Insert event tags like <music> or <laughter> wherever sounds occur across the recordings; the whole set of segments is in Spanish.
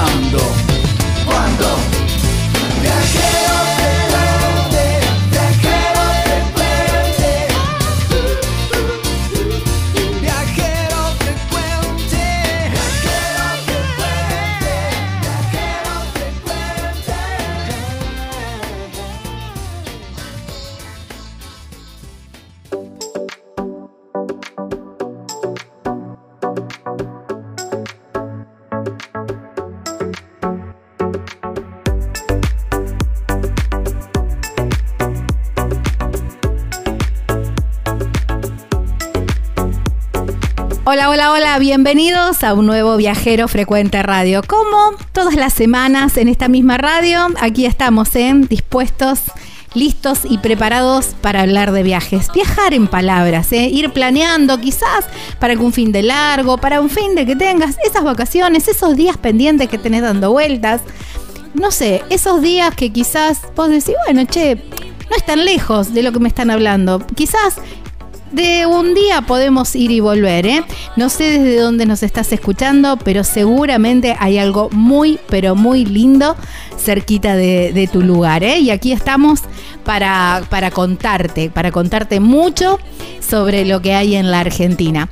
Ahora, Hola, hola, hola, bienvenidos a un nuevo Viajero Frecuente Radio. Como todas las semanas en esta misma radio, aquí estamos, ¿eh? dispuestos, listos y preparados para hablar de viajes. Viajar en palabras, ¿eh? ir planeando quizás para algún fin de largo, para un fin de que tengas esas vacaciones, esos días pendientes que tenés dando vueltas. No sé, esos días que quizás vos decís, bueno, che, no es tan lejos de lo que me están hablando. Quizás de un día podemos ir y volver, ¿eh? No sé desde dónde nos estás escuchando, pero seguramente hay algo muy, pero muy lindo cerquita de, de tu lugar, ¿eh? Y aquí estamos para, para contarte, para contarte mucho sobre lo que hay en la Argentina.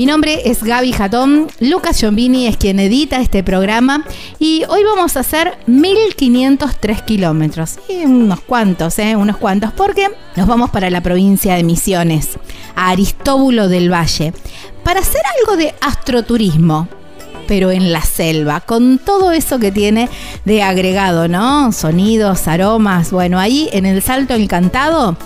Mi nombre es Gaby Jatón, Lucas Giombini es quien edita este programa y hoy vamos a hacer 1503 kilómetros. Unos cuantos, ¿eh? Unos cuantos, porque nos vamos para la provincia de Misiones, a Aristóbulo del Valle, para hacer algo de astroturismo pero en la selva, con todo eso que tiene de agregado, ¿no? Sonidos, aromas, bueno, ahí en el Salto Encantado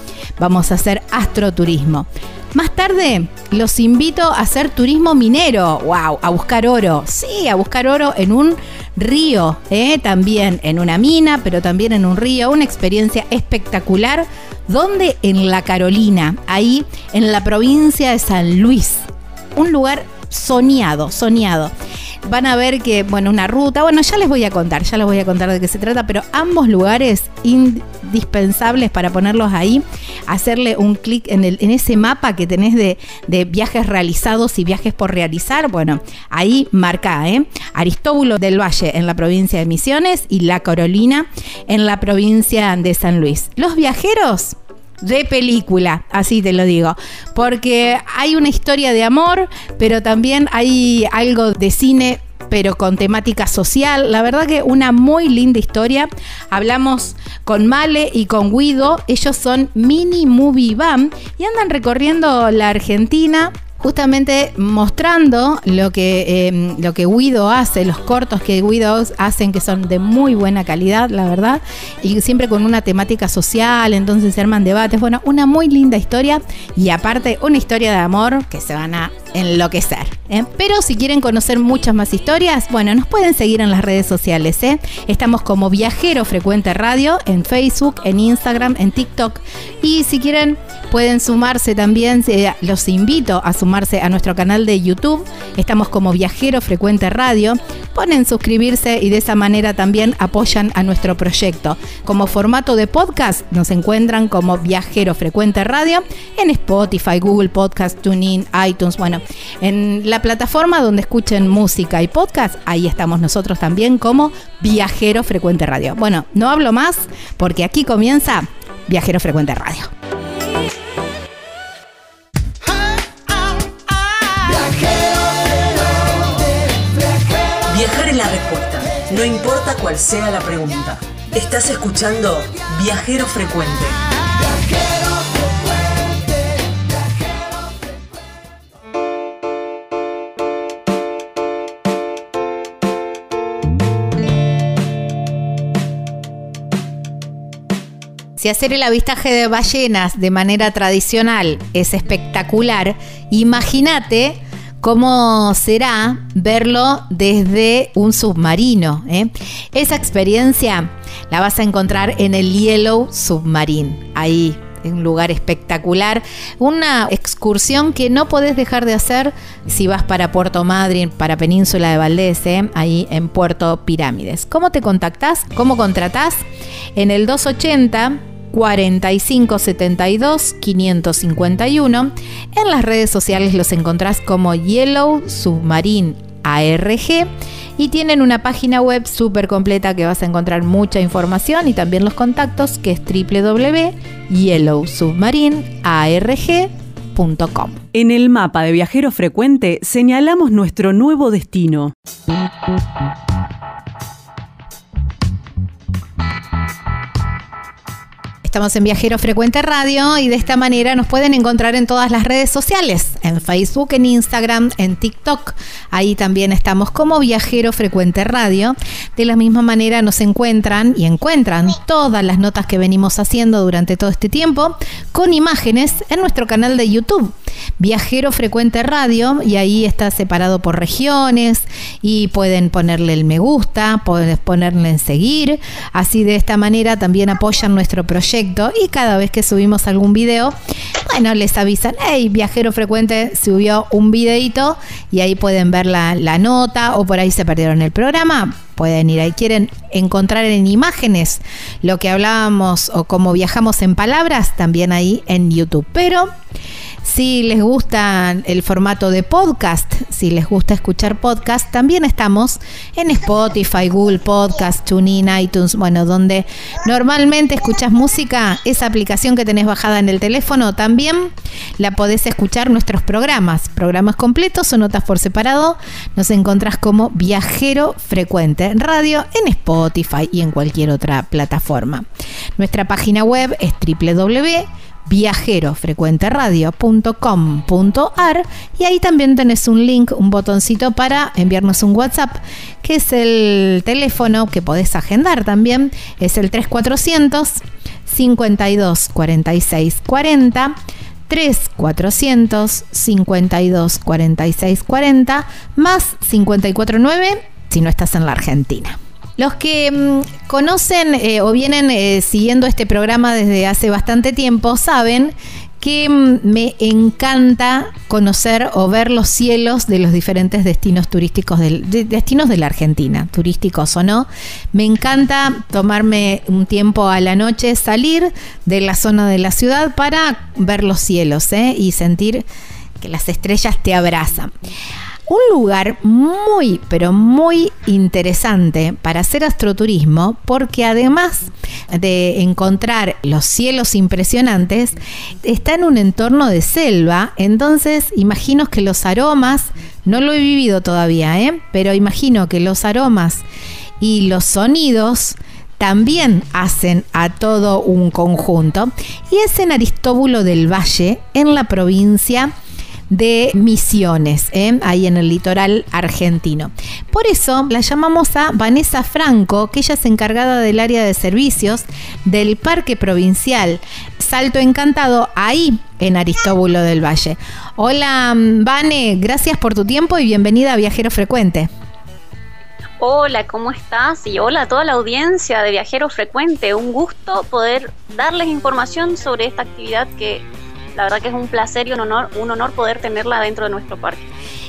vamos a hacer astroturismo. Más tarde los invito a hacer turismo minero, wow, a buscar oro, sí, a buscar oro en un río, ¿eh? también en una mina, pero también en un río, una experiencia espectacular, donde en la Carolina, ahí en la provincia de San Luis, un lugar soñado, soñado. Van a ver que, bueno, una ruta, bueno, ya les voy a contar, ya les voy a contar de qué se trata, pero ambos lugares indispensables para ponerlos ahí, hacerle un clic en, el, en ese mapa que tenés de, de, viajes realizados y viajes por realizar, bueno, ahí marca, ¿eh? Aristóbulo del Valle en la provincia de Misiones y La Carolina en la provincia de San Luis. Los viajeros de película, así te lo digo, porque hay una historia de amor, pero también hay algo de cine pero con temática social. La verdad que una muy linda historia. Hablamos con Male y con Guido. Ellos son Mini Movie Bam y andan recorriendo la Argentina justamente mostrando lo que, em, lo que Guido hace, los cortos que Guido hacen, que son de muy buena calidad, la verdad, y siempre con una temática social, entonces se arman debates. Bueno, una muy linda historia y aparte una historia de amor que se van a enloquecer. ¿eh? Pero si quieren conocer muchas más historias, bueno, nos pueden seguir en las redes sociales. ¿eh? Estamos como Viajero Frecuente Radio en Facebook, en Instagram, en TikTok. Y si quieren, pueden sumarse también, los invito a sumarse a nuestro canal de YouTube. Estamos como Viajero Frecuente Radio. Ponen suscribirse y de esa manera también apoyan a nuestro proyecto. Como formato de podcast, nos encuentran como Viajero Frecuente Radio en Spotify, Google Podcast, TuneIn, iTunes, bueno, en la plataforma donde escuchen música y podcast, ahí estamos nosotros también como Viajero Frecuente Radio. Bueno, no hablo más porque aquí comienza Viajero Frecuente Radio. Viajar es la respuesta, no importa cuál sea la pregunta. Estás escuchando Viajero Frecuente. Si hacer el avistaje de ballenas de manera tradicional es espectacular, imagínate cómo será verlo desde un submarino. ¿eh? Esa experiencia la vas a encontrar en el Yellow Submarine, ahí un lugar espectacular, una excursión que no podés dejar de hacer si vas para Puerto Madryn, para Península de Valdés, ¿eh? ahí en Puerto Pirámides. ¿Cómo te contactás? ¿Cómo contratás? En el 280 4572 551. En las redes sociales los encontrás como Yellow Submarine ARG y tienen una página web súper completa que vas a encontrar mucha información y también los contactos que es www.yellowsubmarinearg.com. En el mapa de viajero frecuente señalamos nuestro nuevo destino. Estamos en Viajero Frecuente Radio y de esta manera nos pueden encontrar en todas las redes sociales, en Facebook, en Instagram, en TikTok. Ahí también estamos como Viajero Frecuente Radio. De la misma manera nos encuentran y encuentran todas las notas que venimos haciendo durante todo este tiempo con imágenes en nuestro canal de YouTube. Viajero Frecuente Radio y ahí está separado por regiones y pueden ponerle el me gusta, pueden ponerle en seguir. Así de esta manera también apoyan nuestro proyecto y cada vez que subimos algún video, bueno, les avisan, hey, Viajero Frecuente subió un videito y ahí pueden ver la, la nota o por ahí se perdieron el programa pueden ir ahí. Quieren encontrar en imágenes lo que hablábamos o cómo viajamos en palabras, también ahí en YouTube. Pero si les gusta el formato de podcast, si les gusta escuchar podcast, también estamos en Spotify, Google Podcast, TuneIn, iTunes, bueno, donde normalmente escuchas música, esa aplicación que tenés bajada en el teléfono, también la podés escuchar nuestros programas, programas completos o notas por separado. Nos encontrás como Viajero Frecuente Radio en Spotify y en cualquier otra plataforma. Nuestra página web es www viajerofrecuenteradio.com.ar y ahí también tenés un link, un botoncito para enviarnos un WhatsApp, que es el teléfono que podés agendar también, es el 3400 52 46 40 3400 52 46 40 más 549 si no estás en la Argentina. Los que mm, conocen eh, o vienen eh, siguiendo este programa desde hace bastante tiempo saben que mm, me encanta conocer o ver los cielos de los diferentes destinos turísticos, del, destinos de la Argentina, turísticos o no. Me encanta tomarme un tiempo a la noche, salir de la zona de la ciudad para ver los cielos ¿eh? y sentir que las estrellas te abrazan. Un lugar muy, pero muy interesante para hacer astroturismo porque además de encontrar los cielos impresionantes, está en un entorno de selva, entonces imagino que los aromas, no lo he vivido todavía, ¿eh? pero imagino que los aromas y los sonidos también hacen a todo un conjunto y es en Aristóbulo del Valle, en la provincia de Misiones, ¿eh? ahí en el litoral argentino. Por eso la llamamos a Vanessa Franco, que ella es encargada del área de servicios del Parque Provincial Salto Encantado, ahí en Aristóbulo del Valle. Hola, Vane, gracias por tu tiempo y bienvenida a Viajero Frecuente. Hola, ¿cómo estás? Y hola a toda la audiencia de Viajero Frecuente. Un gusto poder darles información sobre esta actividad que la verdad que es un placer y un honor, un honor poder tenerla dentro de nuestro parque.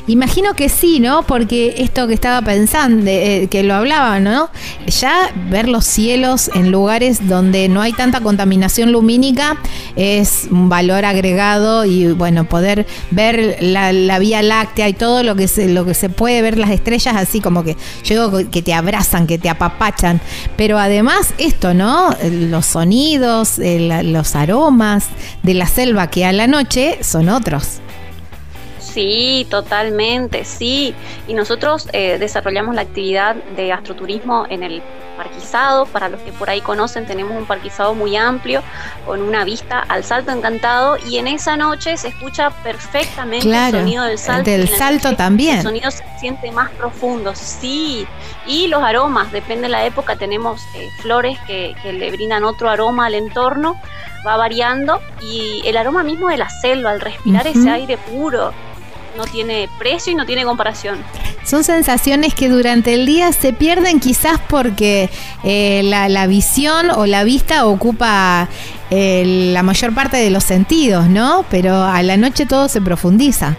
Imagino que sí, ¿no? Porque esto que estaba pensando, eh, que lo hablaba, ¿no? Ya ver los cielos en lugares donde no hay tanta contaminación lumínica es un valor agregado y bueno, poder ver la, Vía Láctea y todo lo que se, lo que se puede ver las estrellas así como que yo que te abrazan, que te apapachan, pero además esto, ¿no? Los sonidos, los aromas de la selva que a la noche son otros. Sí, totalmente, sí. Y nosotros eh, desarrollamos la actividad de astroturismo en el parquizado. Para los que por ahí conocen, tenemos un parquizado muy amplio con una vista al salto encantado y en esa noche se escucha perfectamente el sonido del salto. Del salto también. El sonido se siente más profundo, sí. Y los aromas, depende de la época, tenemos eh, flores que, le brindan otro aroma al entorno va variando y el aroma mismo de la selva, al respirar ese aire puro, no tiene precio y no tiene comparación. Son sensaciones que durante el día se pierden quizás porque eh, la, visión o la vista ocupa eh, la mayor parte de los sentidos, ¿no? Pero a la noche todo se profundiza.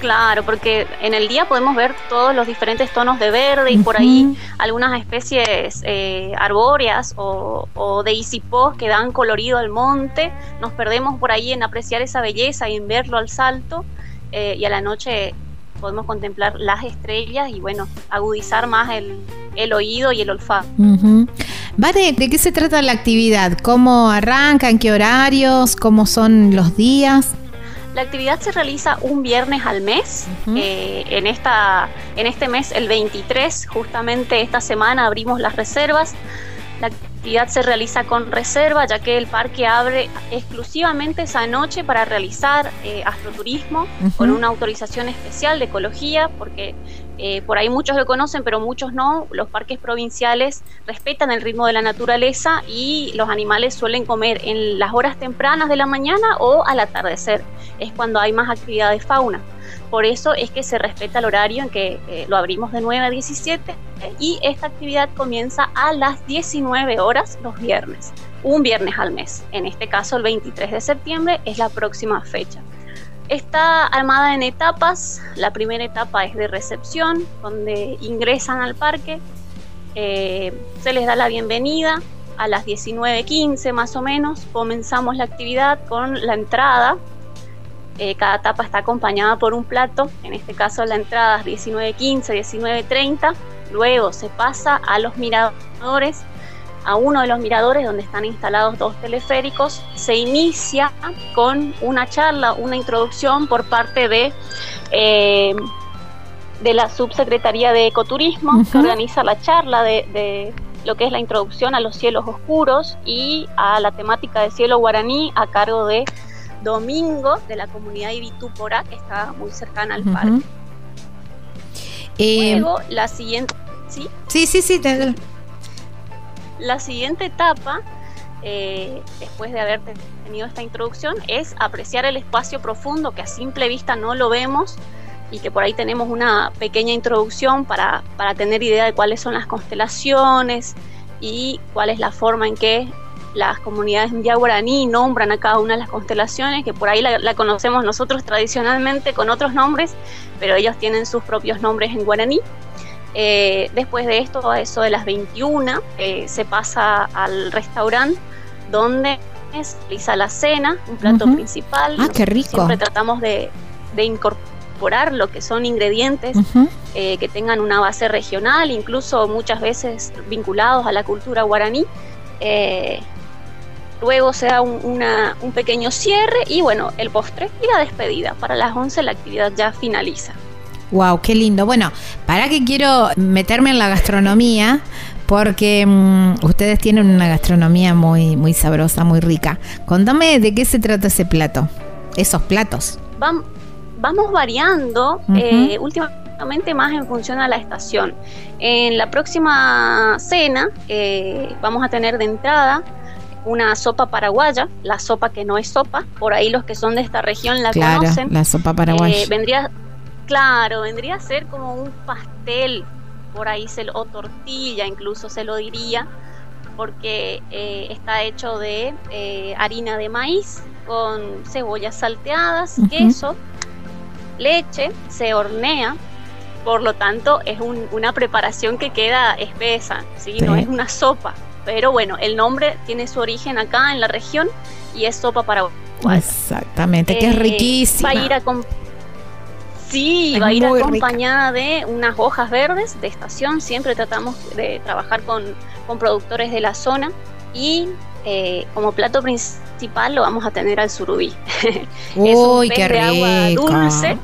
Claro, porque en el día podemos ver todos los diferentes tonos de verde y por ahí algunas especies eh, arbóreas o, o, de isipós que dan colorido al monte. Nos perdemos por ahí en apreciar esa belleza y en verlo al salto. Eh, y a la noche podemos contemplar las estrellas y bueno, agudizar más el, oído y el olfato. Vale, ¿de qué se trata la actividad? ¿Cómo arranca? ¿En qué horarios? ¿Cómo son los días? La actividad se realiza un viernes al mes. Eh, en, esta, en este mes, el 23, justamente esta semana abrimos las reservas. La actividad se realiza con reserva, ya que el parque abre exclusivamente esa noche para realizar eh, astroturismo con una autorización especial de ecología, porque eh, por ahí muchos lo conocen, pero muchos no. Los parques provinciales respetan el ritmo de la naturaleza y los animales suelen comer en las horas tempranas de la mañana o al atardecer. Es cuando hay más actividad de fauna. Por eso es que se respeta el horario en que eh, lo abrimos de 9 a 17 y esta actividad comienza a las 19 horas los viernes, un viernes al mes. En este caso el 23 de septiembre es la próxima fecha. Está armada en etapas. La primera etapa es de recepción, donde ingresan al parque. Eh, se les da la bienvenida. A las 19.15 más o menos comenzamos la actividad con la entrada. Eh, cada etapa está acompañada por un plato. En este caso la entrada es 19.15, 19.30. Luego se pasa a los miradores a uno de los miradores donde están instalados dos teleféricos, se inicia con una charla, una introducción por parte de, eh, de la Subsecretaría de Ecoturismo, que organiza la charla de, lo que es la introducción a los cielos oscuros y a la temática de cielo guaraní a cargo de Domingo de la comunidad Ibitúpora, que está muy cercana al parque. Eh, Luego, la siguiente... ¿Sí? Sí, sí, sí. Te... La siguiente etapa, eh, después de haber tenido esta introducción, es apreciar el espacio profundo que a simple vista no lo vemos y que por ahí tenemos una pequeña introducción para, tener idea de cuáles son las constelaciones y cuál es la forma en que las comunidades en guaraní nombran a cada una de las constelaciones, que por ahí la, la, conocemos nosotros tradicionalmente con otros nombres, pero ellos tienen sus propios nombres en guaraní. Eh, después de esto, a eso de las 21, eh, se pasa al restaurante donde se realiza la cena, un plato principal. Ah, qué rico. Siempre tratamos de, incorporar lo que son ingredientes eh, que tengan una base regional, incluso muchas veces vinculados a la cultura guaraní. Luego se da un, un pequeño cierre y bueno, el postre y la despedida. Para las 11 la actividad ya finaliza. Wow, qué lindo. Bueno, para que quiero meterme en la gastronomía, porque mm, ustedes tienen una gastronomía muy, muy sabrosa, muy rica. Contame de qué se trata ese plato, esos platos. vamos variando eh, últimamente más en función a la estación. En la próxima cena eh, vamos a tener de entrada una sopa paraguaya, la sopa que no es sopa, por ahí los que son de esta región la claro, conocen. La sopa paraguaya. Eh, vendría, claro, vendría a ser como un pastel, por ahí se o tortilla incluso se lo diría, porque eh, está hecho de eh, harina de maíz con cebollas salteadas, queso, leche, se hornea, por lo tanto es una preparación que queda espesa, ¿sí? no es una sopa. Pero bueno, el nombre tiene su origen acá en la región y es sopa para Exactamente, que es eh, riquísima. Va a ir a Sí, va a ir acompañada de unas hojas verdes de estación. Siempre tratamos de trabajar con, productores de la zona y eh, como plato principal lo vamos a tener al surubí. <laughs> es un pez de agua dulce.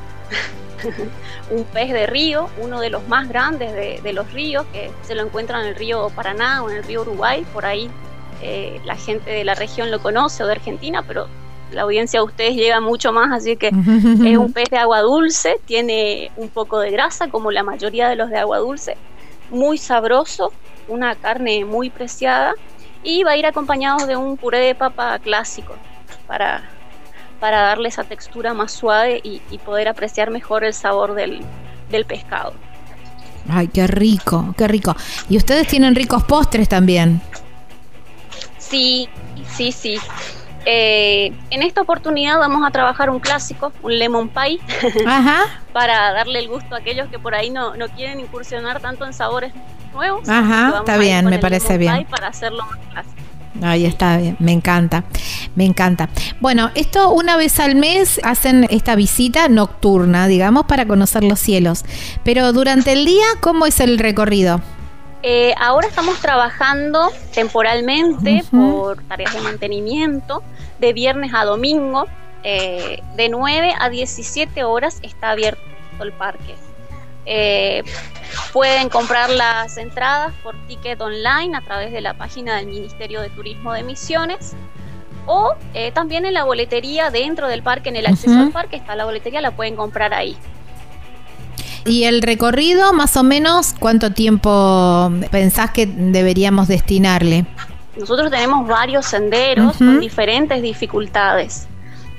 <laughs> un pez de río, uno de los más grandes de, los ríos, que se lo encuentra en el río Paraná o en el río Uruguay, por ahí eh, la gente de la región lo conoce o de Argentina, pero la audiencia de ustedes llega mucho más, así que <laughs> es un pez de agua dulce, tiene un poco de grasa como la mayoría de los de agua dulce, muy sabroso, una carne muy preciada y va a ir acompañado de un puré de papa clásico para para darle esa textura más suave y, poder apreciar mejor el sabor del, pescado. Ay, qué rico, qué rico. Y ustedes tienen ricos postres también. Sí, sí, sí. Eh, en esta oportunidad vamos a trabajar un clásico, un lemon pie, <laughs> para darle el gusto a aquellos que por ahí no, no quieren incursionar tanto en sabores nuevos. Ajá, está bien, me parece bien. para hacerlo más clásico. Ahí está, me encanta, me encanta. Bueno, esto una vez al mes hacen esta visita nocturna, digamos, para conocer los cielos. Pero durante el día, ¿cómo es el recorrido? Eh, ahora estamos trabajando temporalmente por tareas de mantenimiento, de viernes a domingo, eh, de 9 a 17 horas está abierto el parque. Eh, pueden comprar las entradas por ticket online a través de la página del Ministerio de Turismo de Misiones o eh, también en la boletería dentro del parque, en el acceso al parque está la boletería, la pueden comprar ahí. ¿Y el recorrido, más o menos, cuánto tiempo pensás que deberíamos destinarle? Nosotros tenemos varios senderos con diferentes dificultades.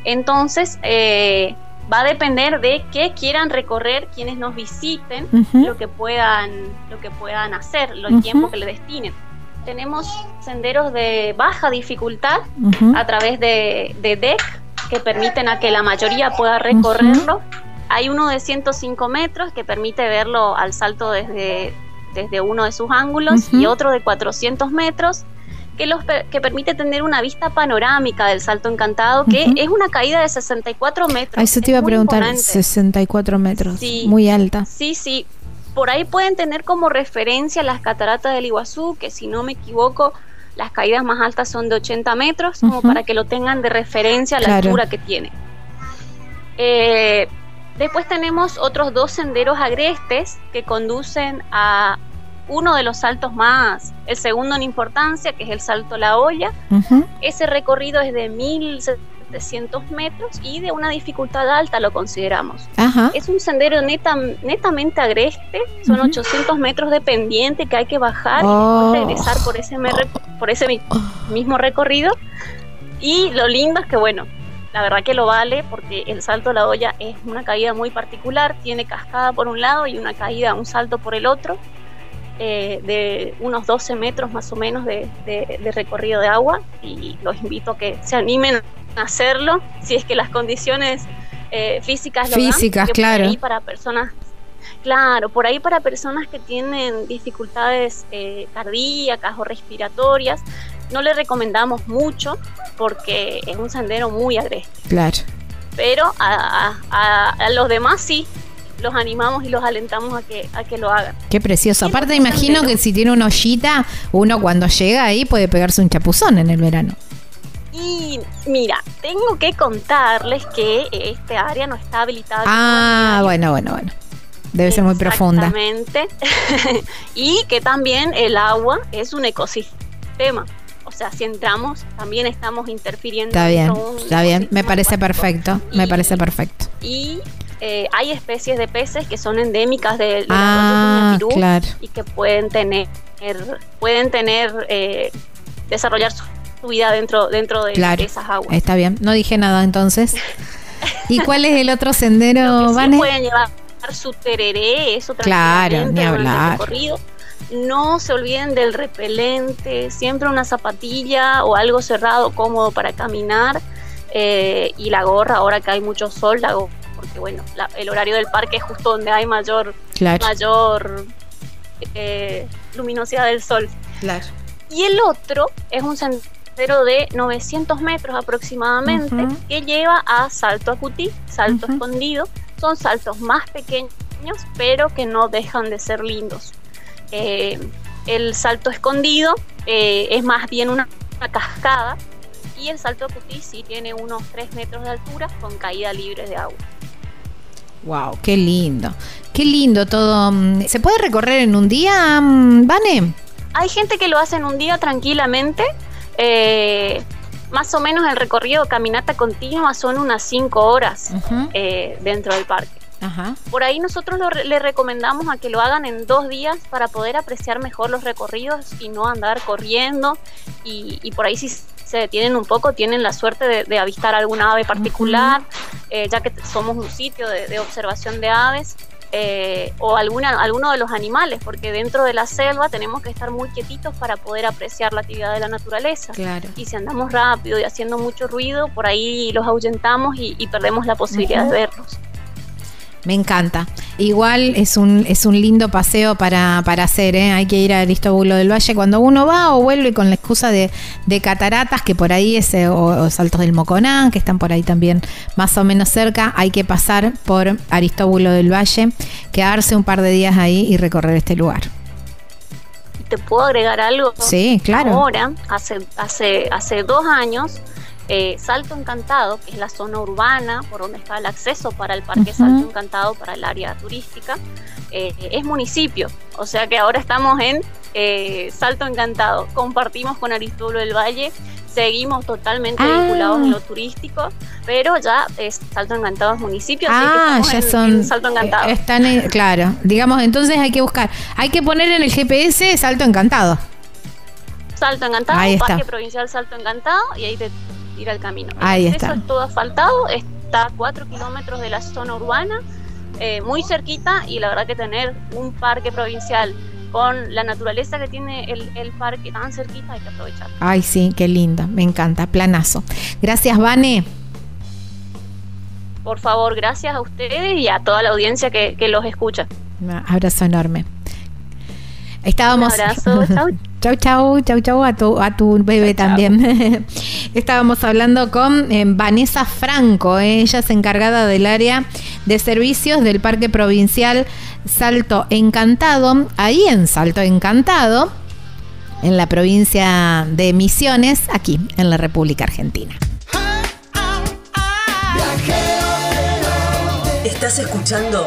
Entonces, eh, va a depender de qué quieran recorrer quienes nos visiten, lo que puedan, lo que puedan hacer, el tiempo que le destinen. Tenemos senderos de baja dificultad a través de, de deck que permiten a que la mayoría pueda recorrerlo. Hay uno de 105 metros que permite verlo al salto desde, desde uno de sus ángulos y otro de 400 metros que, los, que permite tener una vista panorámica del Salto Encantado, que es una caída de 64 metros. Eso te iba a preguntar, 64 metros, muy alta. Sí, sí. Por ahí pueden tener como referencia las cataratas del Iguazú, que si no me equivoco, las caídas más altas son de 80 metros, como para que lo tengan de referencia a la altura que tiene. Eh, después tenemos otros dos senderos agrestes que conducen a uno de los saltos más, el segundo en importancia, que es el salto La Olla. Ese recorrido es de 1700 metros y de una dificultad alta lo consideramos. Es un sendero netamente agreste, son 800 metros de pendiente que hay que bajar y oh. regresar por ese, por ese mismo recorrido. Y lo lindo es que, bueno, la verdad que lo vale porque el salto La Olla es una caída muy particular, tiene cascada por un lado y una caída, un salto por el otro eh, de unos 12 metros más o menos de, recorrido de agua y los invito a que se animen a hacerlo si es que las condiciones eh, físicas lo físicas claro. para personas claro por ahí para personas que tienen dificultades eh, cardíacas o respiratorias no le recomendamos mucho porque es un sendero muy agreste. Claro. Pero a, a los demás sí los animamos y los alentamos a que, a que lo hagan. Qué precioso. Aparte, imagino que si tiene una ollita, uno cuando llega ahí puede pegarse un chapuzón en el verano. Y mira, tengo que contarles que este área no está habilitada. Ah, bueno, bueno, bueno. Debe ser muy profunda. Exactamente. <laughs> y que también el agua es un ecosistema. O sea, si entramos, también estamos interfiriendo. Está bien, está bien. Me parece perfecto. Me parece perfecto. Y eh, hay especies de peces que son endémicas de, del Ah, Tuñapirú claro. y que pueden tener, pueden tener, eh, desarrollar su, su vida dentro, dentro de, Claro. de esas aguas. Está bien. No dije nada entonces. <laughs> ¿Y cuál es el otro sendero, sí pueden llevar su tereré, eso Claro, ni el hablar. recorrido. No se olviden del repelente, siempre una zapatilla o algo cerrado, cómodo para caminar. eh, y la gorra, ahora que hay mucho sol, la gorra, porque bueno, la- el horario del parque es justo donde hay mayor, Claro, mayor eh, luminosidad del sol. claro. Y el otro es un sendero de 900 metros aproximadamente Ujú. que lleva a Salto Acutí, Salto Ujú. Escondido. Son saltos más pequeños, pero que no dejan de ser lindos. Eh, el Salto Escondido eh, es más bien una, una cascada y el Salto Acutí sí tiene unos 3 metros de altura con caída libre de agua. Wow, qué lindo. Qué lindo todo. Mm, ¿Se puede recorrer en un día, mm, Vane? Hay gente que lo hace en un día tranquilamente. eh, más o menos el recorrido caminata continua son unas 5 horas eh, dentro del parque. Ajá. Por ahí nosotros lo le recomendamos a que lo hagan en dos días para poder apreciar mejor los recorridos y no andar corriendo. Y, y por ahí si se detienen un poco, tienen la suerte de, de avistar alguna ave particular, eh, ya que somos un sitio de, de observación de aves. eh, o alguna, alguno de los animales, porque dentro de la selva tenemos que estar muy quietitos para poder apreciar la actividad de la naturaleza. Claro. Y si andamos rápido y haciendo mucho ruido, por ahí los ahuyentamos y, y perdemos la posibilidad de verlos. Me encanta. Igual es un, es un lindo paseo para, para hacer, ¿eh? Hay que ir a Aristóbulo del Valle cuando uno va o vuelve con la excusa de, de cataratas, que por ahí es, eh, o, o saltos del Moconán, que están por ahí también más o menos cerca. Hay que pasar por Aristóbulo del Valle, quedarse un par de días ahí y recorrer este lugar. ¿Te puedo agregar algo? Sí, claro. Ahora, hace, hace, hace dos años, eh, Salto Encantado, que es la zona urbana por donde está el acceso para el Parque. Salto Encantado, para el área turística, eh, es municipio. O sea que ahora estamos en eh, Salto Encantado. Compartimos con Aristóbulo del Valle, seguimos totalmente Ah. vinculados en lo turístico, pero ya es Salto Encantado es municipio. así que Ah, ya en- son. en Salto Encantado. Están en- claro. Digamos, entonces hay que buscar. Hay que poner en el GPS Salto Encantado. Salto Encantado. Parque Provincial Salto Encantado, y ahí te tira el camino. Ahí está. es todo asfaltado, está a 4 kilómetros de la zona urbana, eh, muy cerquita, y la verdad que tener un parque provincial con la naturaleza que tiene el, el parque tan cerquita hay que aprovechar. Ay, sí, qué lindo. Me encanta. Planazo. Gracias, Vane. Por favor, gracias a ustedes y a toda la audiencia que, que los escucha. Un abrazo enorme. Estábamos. Un abrazo, chau. <laughs> Chau, chau, chau, chau a tu, a tu bebé Chau, chau. también. <laughs> Estábamos hablando con eh, Vanessa Franco, eh, ella es encargada del área de servicios del Parque Provincial Salto Encantado, ahí en Salto Encantado, en la provincia de Misiones, aquí en la República Argentina. Estás escuchando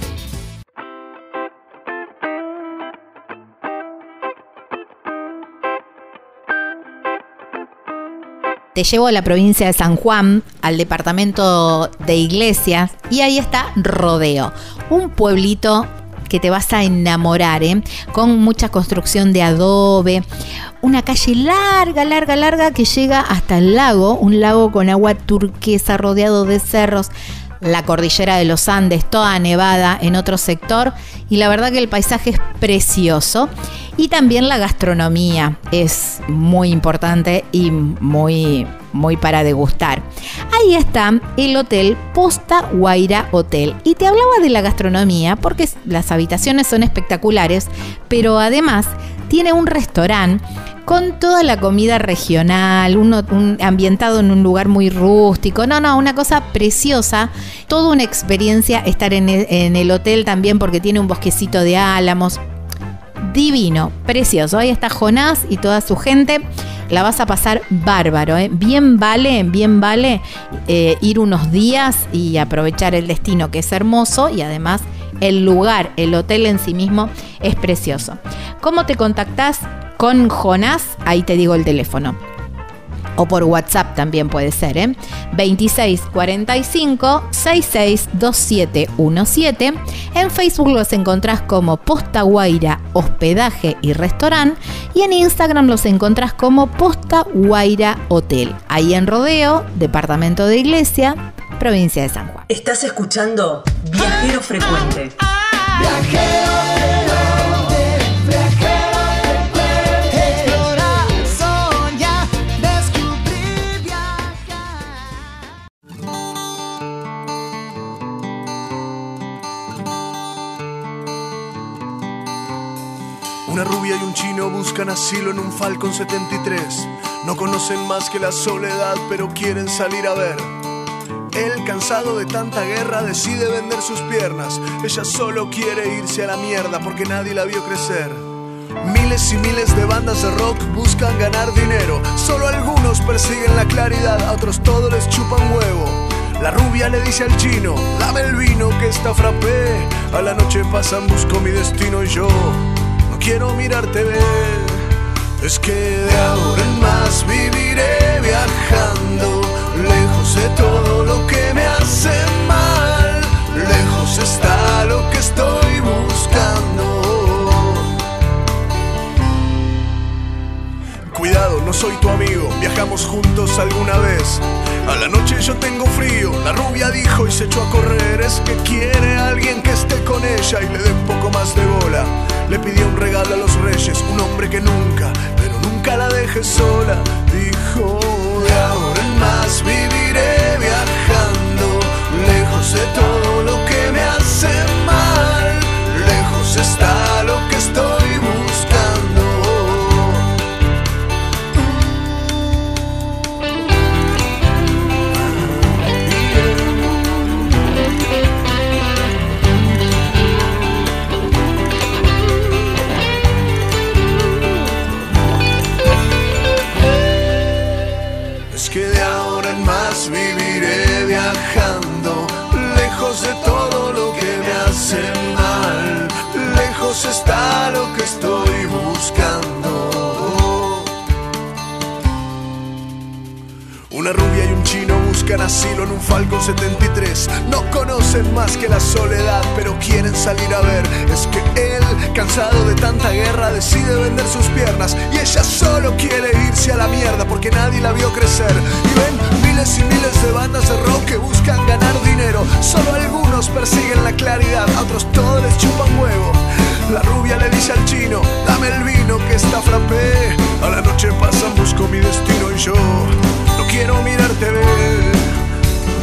Te llevo a la provincia de San Juan, al departamento de Iglesias, y ahí está Rodeo, un pueblito que te vas a enamorar, ¿eh? con mucha construcción de adobe, una calle larga, larga, larga que llega hasta el lago, un lago con agua turquesa rodeado de cerros, la cordillera de los Andes, toda nevada en otro sector, y la verdad que el paisaje es precioso. Y también la gastronomía es muy importante y muy, muy para degustar. Ahí está el hotel Posta Guaira Hotel. Y te hablaba de la gastronomía porque las habitaciones son espectaculares, pero además tiene un restaurante con toda la comida regional, un, ambientado en un lugar muy rústico. No, no, una cosa preciosa. Toda una experiencia estar en el hotel también porque tiene un bosquecito de álamos divino, precioso. Ahí está Jonás y toda su gente la vas a pasar bárbaro, ¿eh? Bien vale, bien vale eh, ir unos días y aprovechar el destino que es hermoso y además el lugar, el hotel en sí mismo es precioso. ¿Cómo te contactás con Jonás? Ahí te digo el teléfono o por WhatsApp también puede ser, ¿eh? 2645 662717. En Facebook los encontrás como Posta Guaira Hospedaje y Restaurante y en Instagram los encontrás como Posta Guaira Hotel. Ahí en Rodeo, Departamento de Iglesia, provincia de San Juan. Estás escuchando Viajero Frecuente. Viajero Una rubia y un chino buscan asilo en un Falcon 73. No conocen más que la soledad, pero quieren salir a ver. Él, cansado de tanta guerra, decide vender sus piernas. Ella solo quiere irse a la mierda porque nadie la vio crecer. Miles y miles de bandas de rock buscan ganar dinero. Solo algunos persiguen la claridad, a otros todo les chupan huevo. La rubia le dice al chino, dame el vino que está frappé. A la noche pasan, busco mi destino y yo quiero mirarte ver. Es que de ahora en más viviré viajando, lejos de todo lo que me hace mal. Lejos está lo que estoy buscando. Cuidado, no soy tu amigo, viajamos juntos alguna vez. A la noche yo tengo frío, la rubia dijo y se echó a correr. Es que quiere alguien que esté con ella y le dé un poco más de bola. Le pidió un regalo a los reyes, un hombre que nunca, pero nunca la deje sola. Dijo, de ahora en más viviré viajando, lejos de todo lo que me hace mal. Lejos está lo Una rubia y un chino buscan asilo en un Falcon 73. No conocen más que la soledad, pero quieren salir a ver. Es que él, cansado de tanta guerra, decide vender sus piernas. Y ella solo quiere irse a la mierda porque nadie la vio crecer. Y ven miles y miles de bandas de rock que buscan ganar dinero. Solo algunos persiguen la claridad, otros todos les chupan huevo. La rubia le dice al chino, dame el vino que está frappé. A la noche pasan, busco mi destino y yo quiero mirarte ver.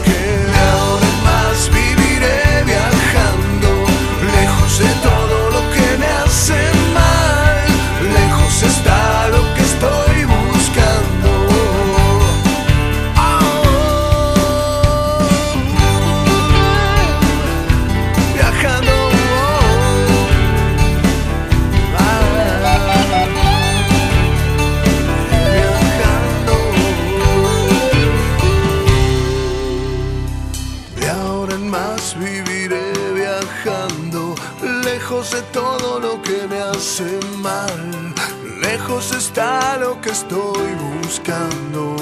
Que de ahora en más viviré viajando, lejos de todo lo que me hace lo que estoy buscando.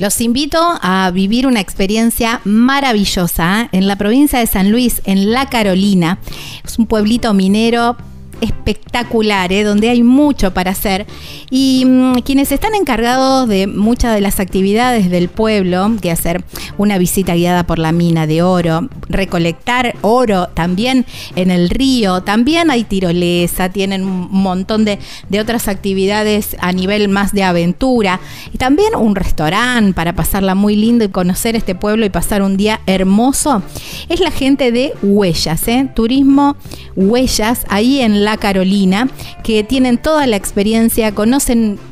Los invito a vivir una experiencia maravillosa ¿eh? en la provincia de San Luis, en La Carolina. Es un pueblito minero espectacular, ¿eh? donde hay mucho para hacer. Y mm, quienes están encargados de muchas de las actividades del pueblo, que hacer una visita guiada por la mina de oro, recolectar oro también en el río, también hay tirolesa, tienen un montón de, de otras actividades a nivel más de aventura, y también un restaurante para pasarla muy lindo y conocer este pueblo y pasar un día hermoso, es la gente de Huellas, ¿eh? Turismo Huellas, ahí en La La Carolina, que tienen toda la experiencia, conocen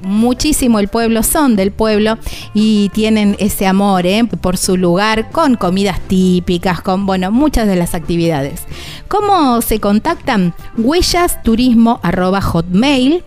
muchísimo el pueblo, son del pueblo y tienen ese amor ¿eh? por su lugar con comidas típicas, con bueno, muchas de las actividades. ¿Cómo se contactan? Huellas Turismo hotmail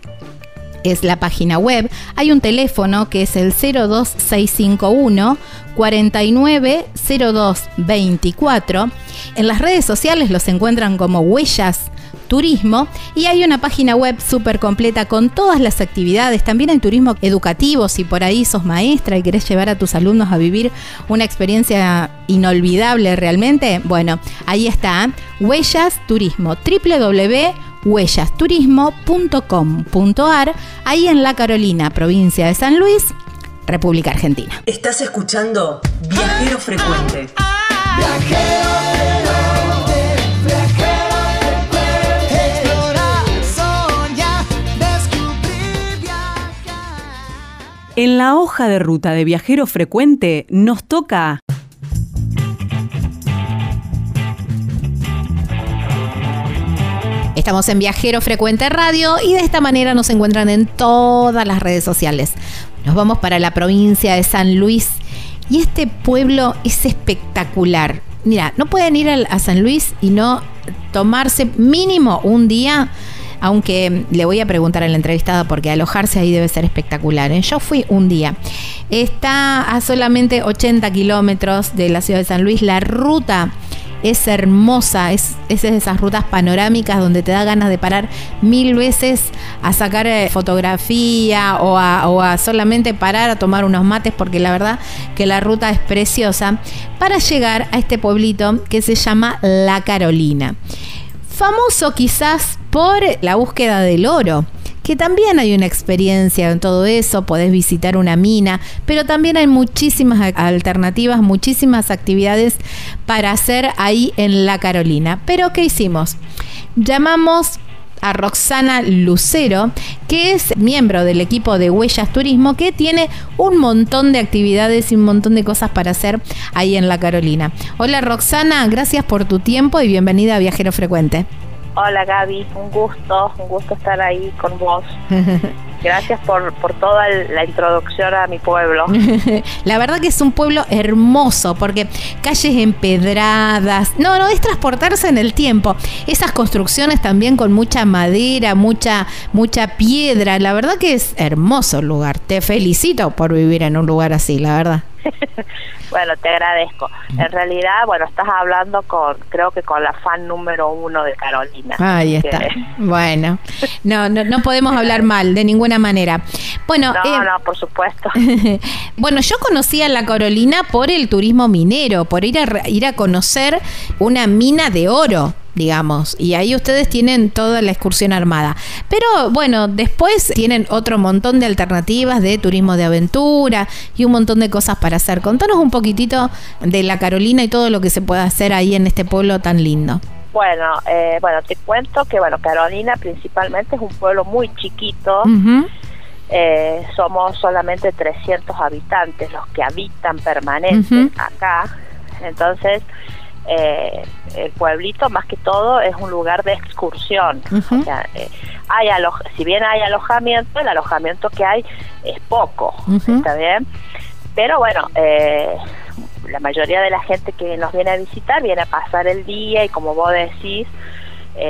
es la página web. Hay un teléfono que es el 02651 490224. En las redes sociales los encuentran como Huellas Turismo y hay una página web súper completa con todas las actividades. También hay turismo educativo, si por ahí sos maestra y querés llevar a tus alumnos a vivir una experiencia inolvidable realmente. Bueno, ahí está, Huellas Turismo, www.huellasturismo.com.ar, ahí en La Carolina, provincia de San Luis, República Argentina. Estás escuchando Viajero Frecuente. Viajero En la hoja de ruta de viajero frecuente nos toca Estamos en Viajero Frecuente Radio y de esta manera nos encuentran en todas las redes sociales. Nos vamos para la provincia de San Luis y este pueblo es espectacular. Mira, no pueden ir a San Luis y no tomarse mínimo un día aunque le voy a preguntar a la entrevistada porque alojarse ahí debe ser espectacular. ¿eh? Yo fui un día. Está a solamente 80 kilómetros de la ciudad de San Luis. La ruta es hermosa, es, es, esas rutas panorámicas donde te da ganas de parar mil veces a sacar eh, fotografía o a, o a, solamente parar a tomar unos mates porque la verdad que la ruta es preciosa para llegar a este pueblito que se llama La Carolina. Famoso quizás por la búsqueda del oro que también hay una experiencia en todo eso, podés visitar una mina, pero también hay muchísimas alternativas, muchísimas actividades para hacer ahí en La Carolina. Pero ¿qué hicimos? Llamamos a Roxana Lucero, que es miembro del equipo de Huellas Turismo, que tiene un montón de actividades y un montón de cosas para hacer ahí en La Carolina. Hola Roxana, gracias por tu tiempo y bienvenida a Viajero Frecuente. Hola Gaby, un gusto, un gusto estar ahí con vos. <laughs> Gracias por, por toda la introducción a mi pueblo. <laughs> la verdad que es un pueblo hermoso porque calles empedradas. No, no, es transportarse en el tiempo. Esas construcciones también con mucha madera, mucha, mucha piedra. La verdad que es hermoso el lugar. Te felicito por vivir en un lugar así, la verdad. <laughs> bueno, te agradezco. En realidad, bueno, estás hablando con, creo que con la fan número uno de Carolina. Ahí está. <laughs> Bueno, no, no, no podemos hablar mal de ninguna manera. Bueno, no, eh, no, por supuesto. <laughs> bueno, yo conocí a la Carolina por el turismo minero, por ir a ir a conocer una mina de oro digamos, y ahí ustedes tienen toda la excursión armada. Pero bueno, después tienen otro montón de alternativas de turismo de aventura y un montón de cosas para hacer. Contanos un poquitito de la Carolina y todo lo que se puede hacer ahí en este pueblo tan lindo. Bueno, eh, bueno, te cuento que bueno, Carolina principalmente es un pueblo muy chiquito. Eh, somos solamente 300 habitantes los que habitan permanentes acá. Entonces, eh, el pueblito más que todo es un lugar de excursión. Eh, hay si bien hay alojamiento, el alojamiento que hay es poco, ¿está bien? Pero bueno, eh, la mayoría de la gente que nos viene a visitar viene a pasar el día y como vos decís,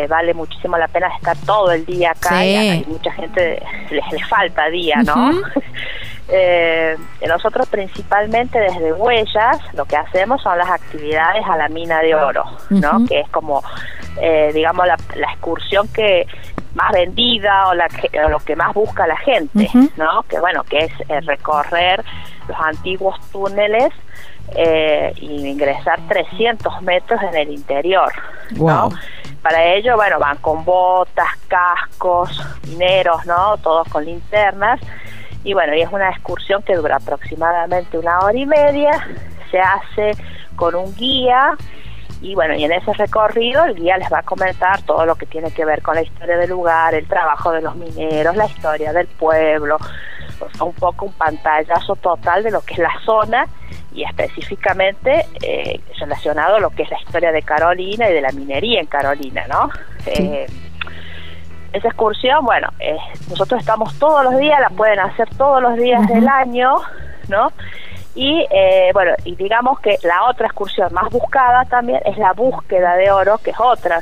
vale muchísimo la pena estar todo el día acá y hay mucha gente <laughs> les, les falta día, ¿no? <laughs> Eh, nosotros principalmente desde Huellas lo que hacemos son las actividades a la mina de oro, ¿no? Que es como, eh, digamos, la, excursión que más vendida o, la lo que más busca la gente, ¿no? Que bueno, que es eh, recorrer los antiguos túneles eh, y ingresar 300 metros en el interior, ¿no? Para ello, bueno, van con botas, cascos, mineros, ¿no? Todos con linternas y bueno, y es una excursión que dura aproximadamente una hora y media, se hace con un guía. Y bueno, y en ese recorrido el guía les va a comentar todo lo que tiene que ver con la historia del lugar, el trabajo de los mineros, la historia del pueblo, un poco un pantallazo total de lo que es la zona y específicamente eh, relacionado a lo que es la historia de Carolina y de la minería en Carolina, ¿no? Eh, esa excursión, bueno, eh, nosotros estamos todos los días, la pueden hacer todos los días del año, ¿no? Y eh, bueno, y digamos que la otra excursión más buscada también es la búsqueda de oro, que es otra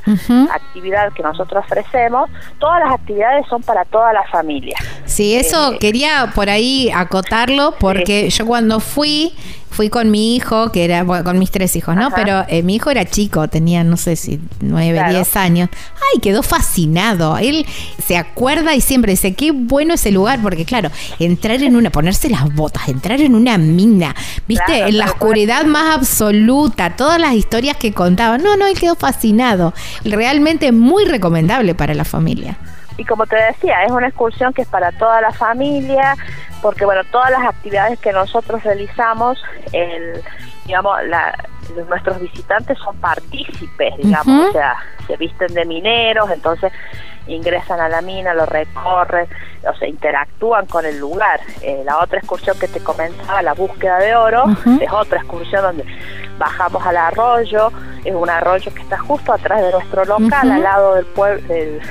actividad que nosotros ofrecemos. Todas las actividades son para toda la familia. Sí, eso quería por ahí acotarlo porque yo cuando fui fui con mi hijo, que era, bueno, con mis tres hijos, ¿no? Pero eh, mi hijo era chico, tenía, no sé si nueve, diez años. Ay, quedó fascinado. Él se acuerda y siempre dice, qué bueno ese lugar, porque claro, entrar en una, ponerse las botas, entrar en una mina, viste, en la oscuridad más absoluta, todas las historias que contaba. No, no, él quedó fascinado. Realmente muy recomendable para la familia. Y como te decía, es una excursión que es para toda la familia, porque bueno, todas las actividades que nosotros realizamos, el, digamos, nuestros visitantes son partícipes, digamos, o sea, se visten de mineros, entonces ingresan a la mina, lo recorren, o sea, interactúan con el lugar. Eh, la otra excursión que te comentaba, la búsqueda de oro, es otra excursión donde bajamos al arroyo, es un arroyo que está justo atrás de nuestro local, al lado del pueblo, del,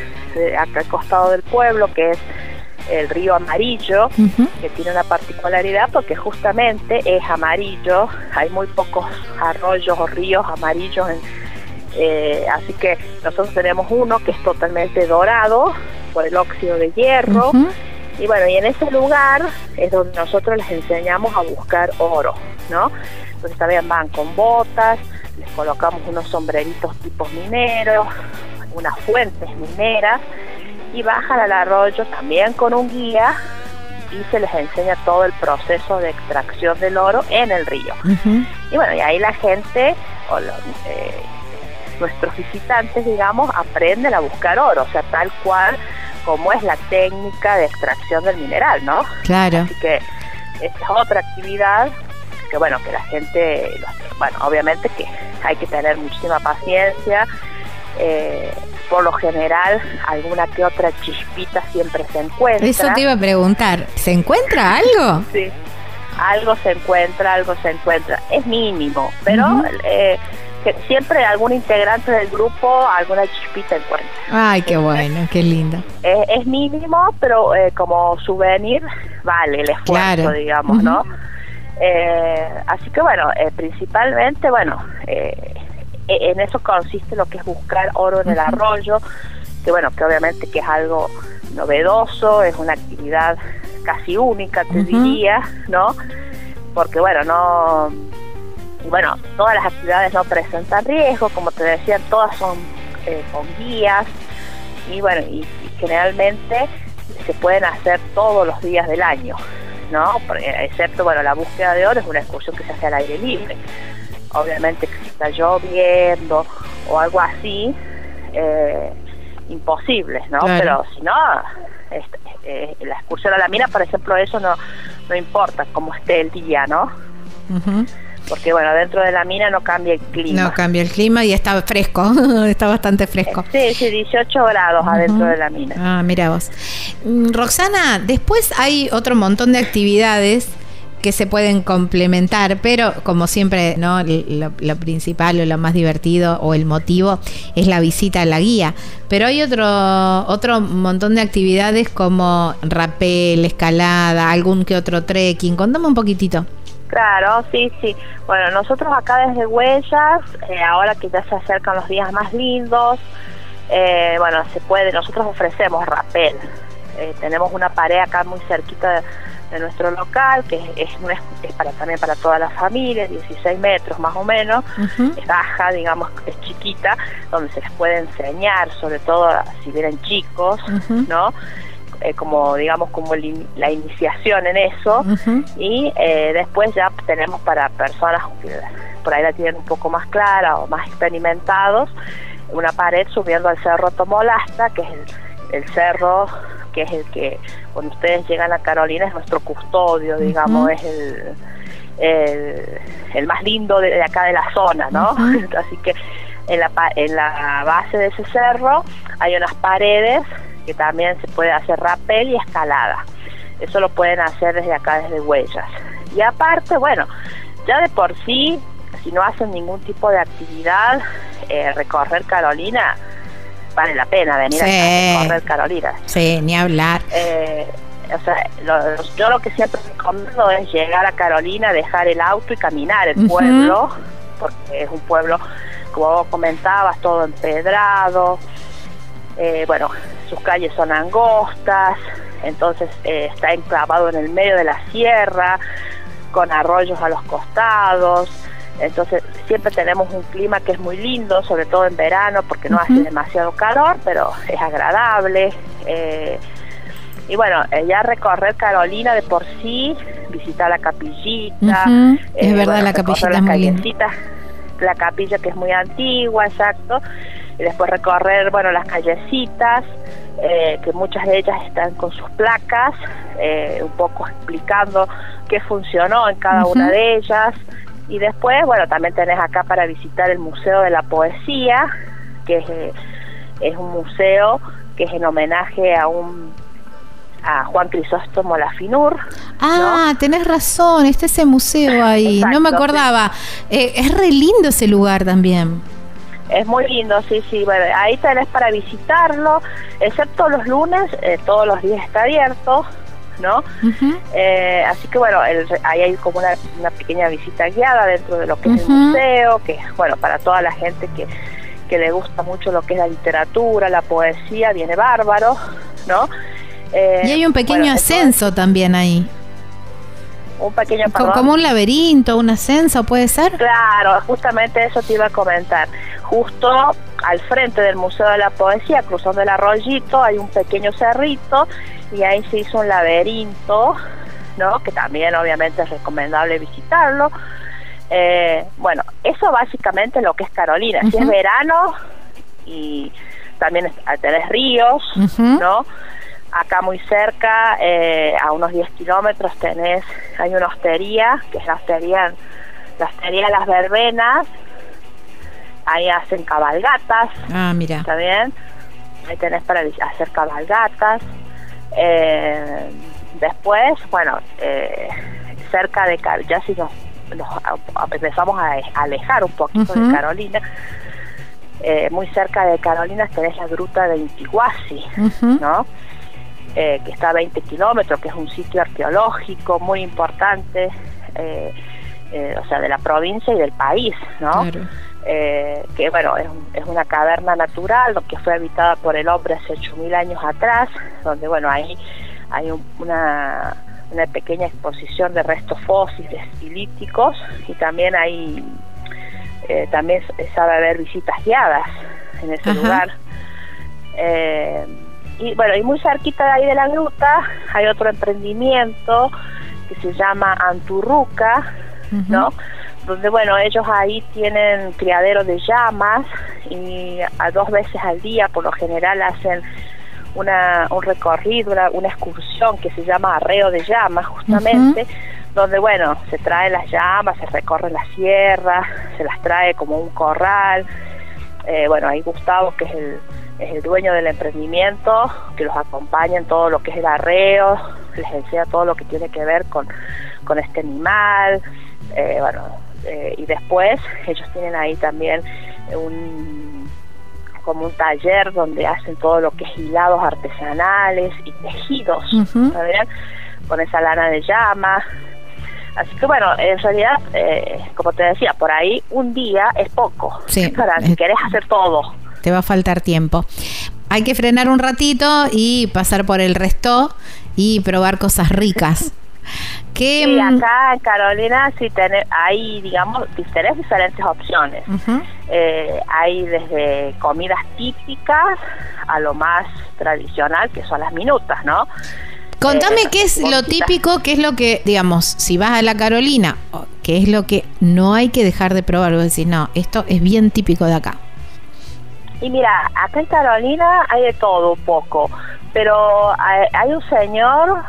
acá al costado del pueblo, que es el río amarillo, que tiene una particularidad porque justamente es amarillo, hay muy pocos arroyos o ríos amarillos, eh, así que nosotros tenemos uno que es totalmente dorado por el óxido de hierro. Y bueno, y en ese lugar es donde nosotros les enseñamos a buscar oro, ¿no? Entonces también van con botas, les colocamos unos sombreritos tipos mineros, unas fuentes mineras y bajan al arroyo también con un guía y se les enseña todo el proceso de extracción del oro en el río. Y bueno, y ahí la gente, o eh, nuestros visitantes, digamos, aprenden a buscar oro, o sea, tal cual como es la técnica de extracción del mineral, ¿no? Claro. Así que esta es otra actividad que, bueno, que la gente, bueno, obviamente que hay que tener muchísima paciencia, eh, por lo general alguna que otra chispita siempre se encuentra. Eso te iba a preguntar, ¿se encuentra algo? <laughs> Sí, algo se encuentra, algo se encuentra. Es mínimo, pero eh, siempre algún integrante del grupo alguna chispita encuentra. Ay, qué bueno, qué lindo. es mínimo, pero eh, como souvenir vale el esfuerzo, digamos, ¿no? Eh, así que bueno, principalmente, bueno, eh, en eso consiste lo que es buscar oro en el arroyo, que bueno, que obviamente que es algo novedoso, es una actividad casi única, te diría, ¿no? Porque bueno, no bueno, todas las actividades no presentan riesgo, como te decía, todas son eh, con guías y bueno, y, generalmente se pueden hacer todos los días del año, ¿no? excepto, bueno, la búsqueda de oro es una excursión que se hace al aire libre obviamente que si está lloviendo o algo así, eh, imposible, ¿no? Pero si no, este, eh, la excursión a la mina, por ejemplo, eso no, no importa cómo esté el día, ¿no? Porque bueno, dentro de la mina no cambia el clima. No cambia el clima y está fresco, <laughs> está bastante fresco. Sí, sí, 18 grados adentro de la mina. Ah, mira vos. Mm, Roxana, después hay otro montón de actividades que se pueden complementar, pero como siempre, ¿no? Lo, principal o lo más divertido o el motivo es la visita a la guía. Pero hay otro, otro montón de actividades como rapel, escalada, algún que otro trekking. Contame un poquitito. Claro, sí, sí. Bueno, nosotros acá desde Huellas, eh, ahora que ya se acercan los días más lindos, eh, bueno, se puede, nosotros ofrecemos rapel. Eh, tenemos una pared acá muy cerquita de nuestro local, que es, es, para también para toda la familia, 16 metros más o menos, es baja, digamos, es chiquita, donde se les puede enseñar, sobre todo si vienen chicos, ¿no? Eh, como digamos como la iniciación en eso. Y eh, después ya tenemos para personas que por ahí la tienen un poco más clara o más experimentados una pared subiendo al cerro Tomolasta que es el cerro que es el que cuando ustedes llegan a Carolina es nuestro custodio, digamos, es el, el, más lindo de, acá de la zona, ¿no? <laughs> Así que en la, en la base de ese cerro hay unas paredes que también se puede hacer rappel y escalada. Eso lo pueden hacer desde acá, desde Huellas. Y aparte, bueno, ya de por sí, si no hacen ningún tipo de actividad, eh, recorrer Carolina vale la pena venir a recorrer Carolina. Sí, ni hablar. Eh, o sea, yo lo que siempre recomiendo es llegar a Carolina, dejar el auto y caminar el pueblo, porque es un pueblo, como vos comentabas, todo empedrado. Eh, bueno, sus calles son angostas, entonces eh, está enclavado en el medio de la sierra, con arroyos a los costados. Entonces siempre tenemos un clima que es muy lindo, sobre todo en verano, porque no hace demasiado calor, pero es agradable. Eh, y bueno, eh, ya recorrer Carolina de por sí, visitar la capillita. es verdad, la capillita es muy La capilla que es muy antigua, exacto. Y después recorrer, bueno, las callecitas, eh, que muchas de ellas están con sus placas, eh, un poco explicando qué funcionó en cada una de ellas. Y después, bueno, también tenés acá para visitar el Museo de la Poesía, que es, eh, es un museo que es en homenaje a un a Juan Crisóstomo Lafinur. Ah, tenés razón, está ese museo ahí, no me acordaba. es re lindo ese lugar también. Es muy lindo, sí, sí. Bueno, ahí tenés para visitarlo, excepto los lunes, eh, todos los días está abierto, ¿no? Eh, así que bueno, ahí hay como una, pequeña visita guiada dentro de lo que es el museo, que bueno, para toda la gente que, que le gusta mucho lo que es la literatura, la poesía, viene bárbaro, ¿no? y hay un pequeño ascenso también ahí un pequeño como un laberinto, un ascenso, puede ser. Claro, justamente eso te iba a comentar. Justo al frente del Museo de la Poesía, cruzando el arroyito, hay un pequeño cerrito y ahí se hizo un laberinto, ¿no? Que también obviamente es recomendable visitarlo. Eh, bueno, eso básicamente es lo que es Carolina. Si es verano y también tenés ríos, ¿no? Acá muy cerca, eh, a unos 10 kilómetros, tenés, hay una hostería, que es la hostería, la hostería Las Verbenas. Ahí hacen cabalgatas. Ah, mira. ¿Está bien? Ahí tenés para hacer cabalgatas. Eh, después, bueno, eh, cerca de ya si nos, empezamos a alejar un poquito de Carolina, muy cerca de Carolina tenés la gruta de Intiguasi, ¿no? Eh, que está a 20 kilómetros, que es un sitio arqueológico muy importante, eh, eh, o sea, de la provincia y del país, ¿no? Que bueno, es, es, una caverna natural, que fue habitada por el hombre hace 8.000 años atrás, donde bueno, ahí hay una, una pequeña exposición de restos fósiles silíticos y también hay, también sabe haber visitas guiadas en ese lugar. Eh, y bueno, y muy cerquita de ahí de la gruta hay otro emprendimiento que se llama Anturruca, ¿no? Donde, bueno, ellos ahí tienen criaderos de llamas y a dos veces al día, por lo general, hacen una, un recorrido, una, excursión que se llama Arreo de Llamas, justamente, donde, bueno, se traen las llamas, se recorre la sierra, se las trae como un corral. Eh, bueno, ahí Gustavo, que es el es el dueño del emprendimiento, que los acompaña en todo lo que es el arreo, les enseña todo lo que tiene que ver con, con este animal, eh, bueno, eh, y después ellos tienen ahí también un como un taller donde hacen todo lo que es hilados artesanales y tejidos, Con esa lana de llama. Así que bueno, en realidad, eh, como te decía, por ahí un día es poco <laughs> para si querés hacer todo te va a faltar tiempo. Hay que frenar un ratito y pasar por el resto y probar cosas ricas. Que, sí, mm, acá en Carolina sí tenés, hay, digamos, tenés diferentes opciones. Eh, hay desde comidas típicas a lo más tradicional, que son las minutas, ¿no? Contame eh, qué es lo típico, qué es lo que, digamos, si vas a la Carolina, qué es lo que no hay que dejar de probar. Vos decís, no, esto es bien típico de acá. Y mira, acá en Carolina hay de todo un poco, pero hay, un señor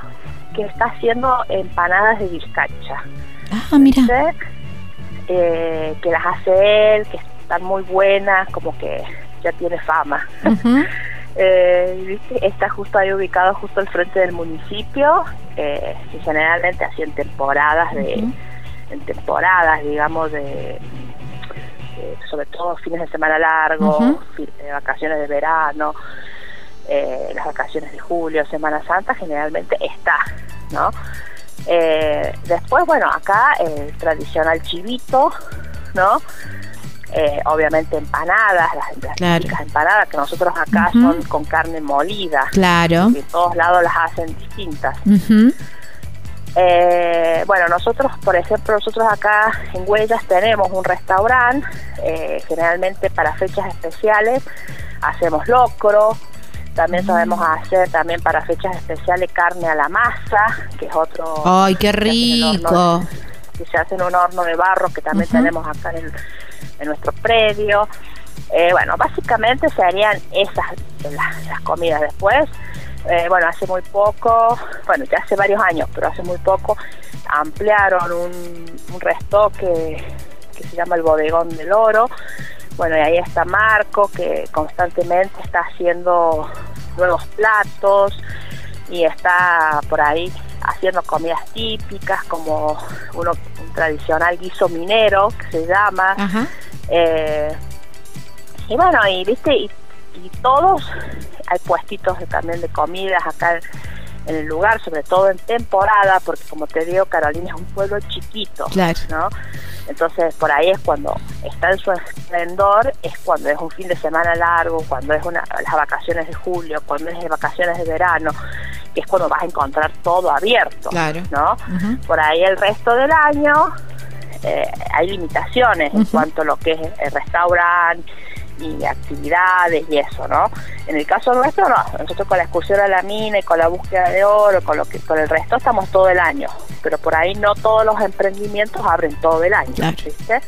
que está haciendo empanadas de bizcacha. Ah, mira. Eh, que las hace él, que están muy buenas, como que ya tiene fama. <laughs> eh, está justo ahí ubicado, justo al frente del municipio, eh, y generalmente así en temporadas de, en temporadas, digamos, de sobre todo fines de semana largos, vacaciones de verano, las vacaciones de julio, Semana Santa, generalmente está, ¿no? después, bueno, acá el tradicional chivito, ¿no? Eh, obviamente empanadas, las, las empanadas que nosotros acá son con carne molida. Claro. en todos lados las hacen distintas. Eh, bueno, nosotros, por ejemplo, nosotros acá en Huellas tenemos un restaurante, eh, generalmente para fechas especiales hacemos locro, también sabemos hacer también para fechas especiales carne a la masa, que es otro... ¡Ay, qué rico! Que se hace en un horno de barro que también tenemos acá en en nuestro predio. Eh, bueno, básicamente serían esas las, comidas después. Eh, bueno, hace muy poco, bueno, ya hace varios años, pero hace muy poco ampliaron un, un resto que, se llama el Bodegón del Oro. Bueno, y ahí está Marco, que constantemente está haciendo nuevos platos y está por ahí haciendo comidas típicas como uno, un tradicional guiso minero que se llama. Eh, y bueno, y viste, y, todos, hay puestitos también de comidas acá en el lugar, sobre todo en temporada, porque como te digo, Carolina es un pueblo chiquito, ¿no? Entonces por ahí es cuando está en su esplendor, es cuando es un fin de semana largo, cuando es una, las vacaciones de julio, cuando es vacaciones de verano, que es cuando vas a encontrar todo abierto, ¿no? Por ahí el resto del año eh, hay limitaciones en cuanto a lo que es el restaurante y actividades y eso, ¿no? En el caso nuestro, no. Nosotros con la excursión a la mina y con la búsqueda de oro, con lo que con el resto estamos todo el año. Pero por ahí no todos los emprendimientos abren todo el año, ¿viste?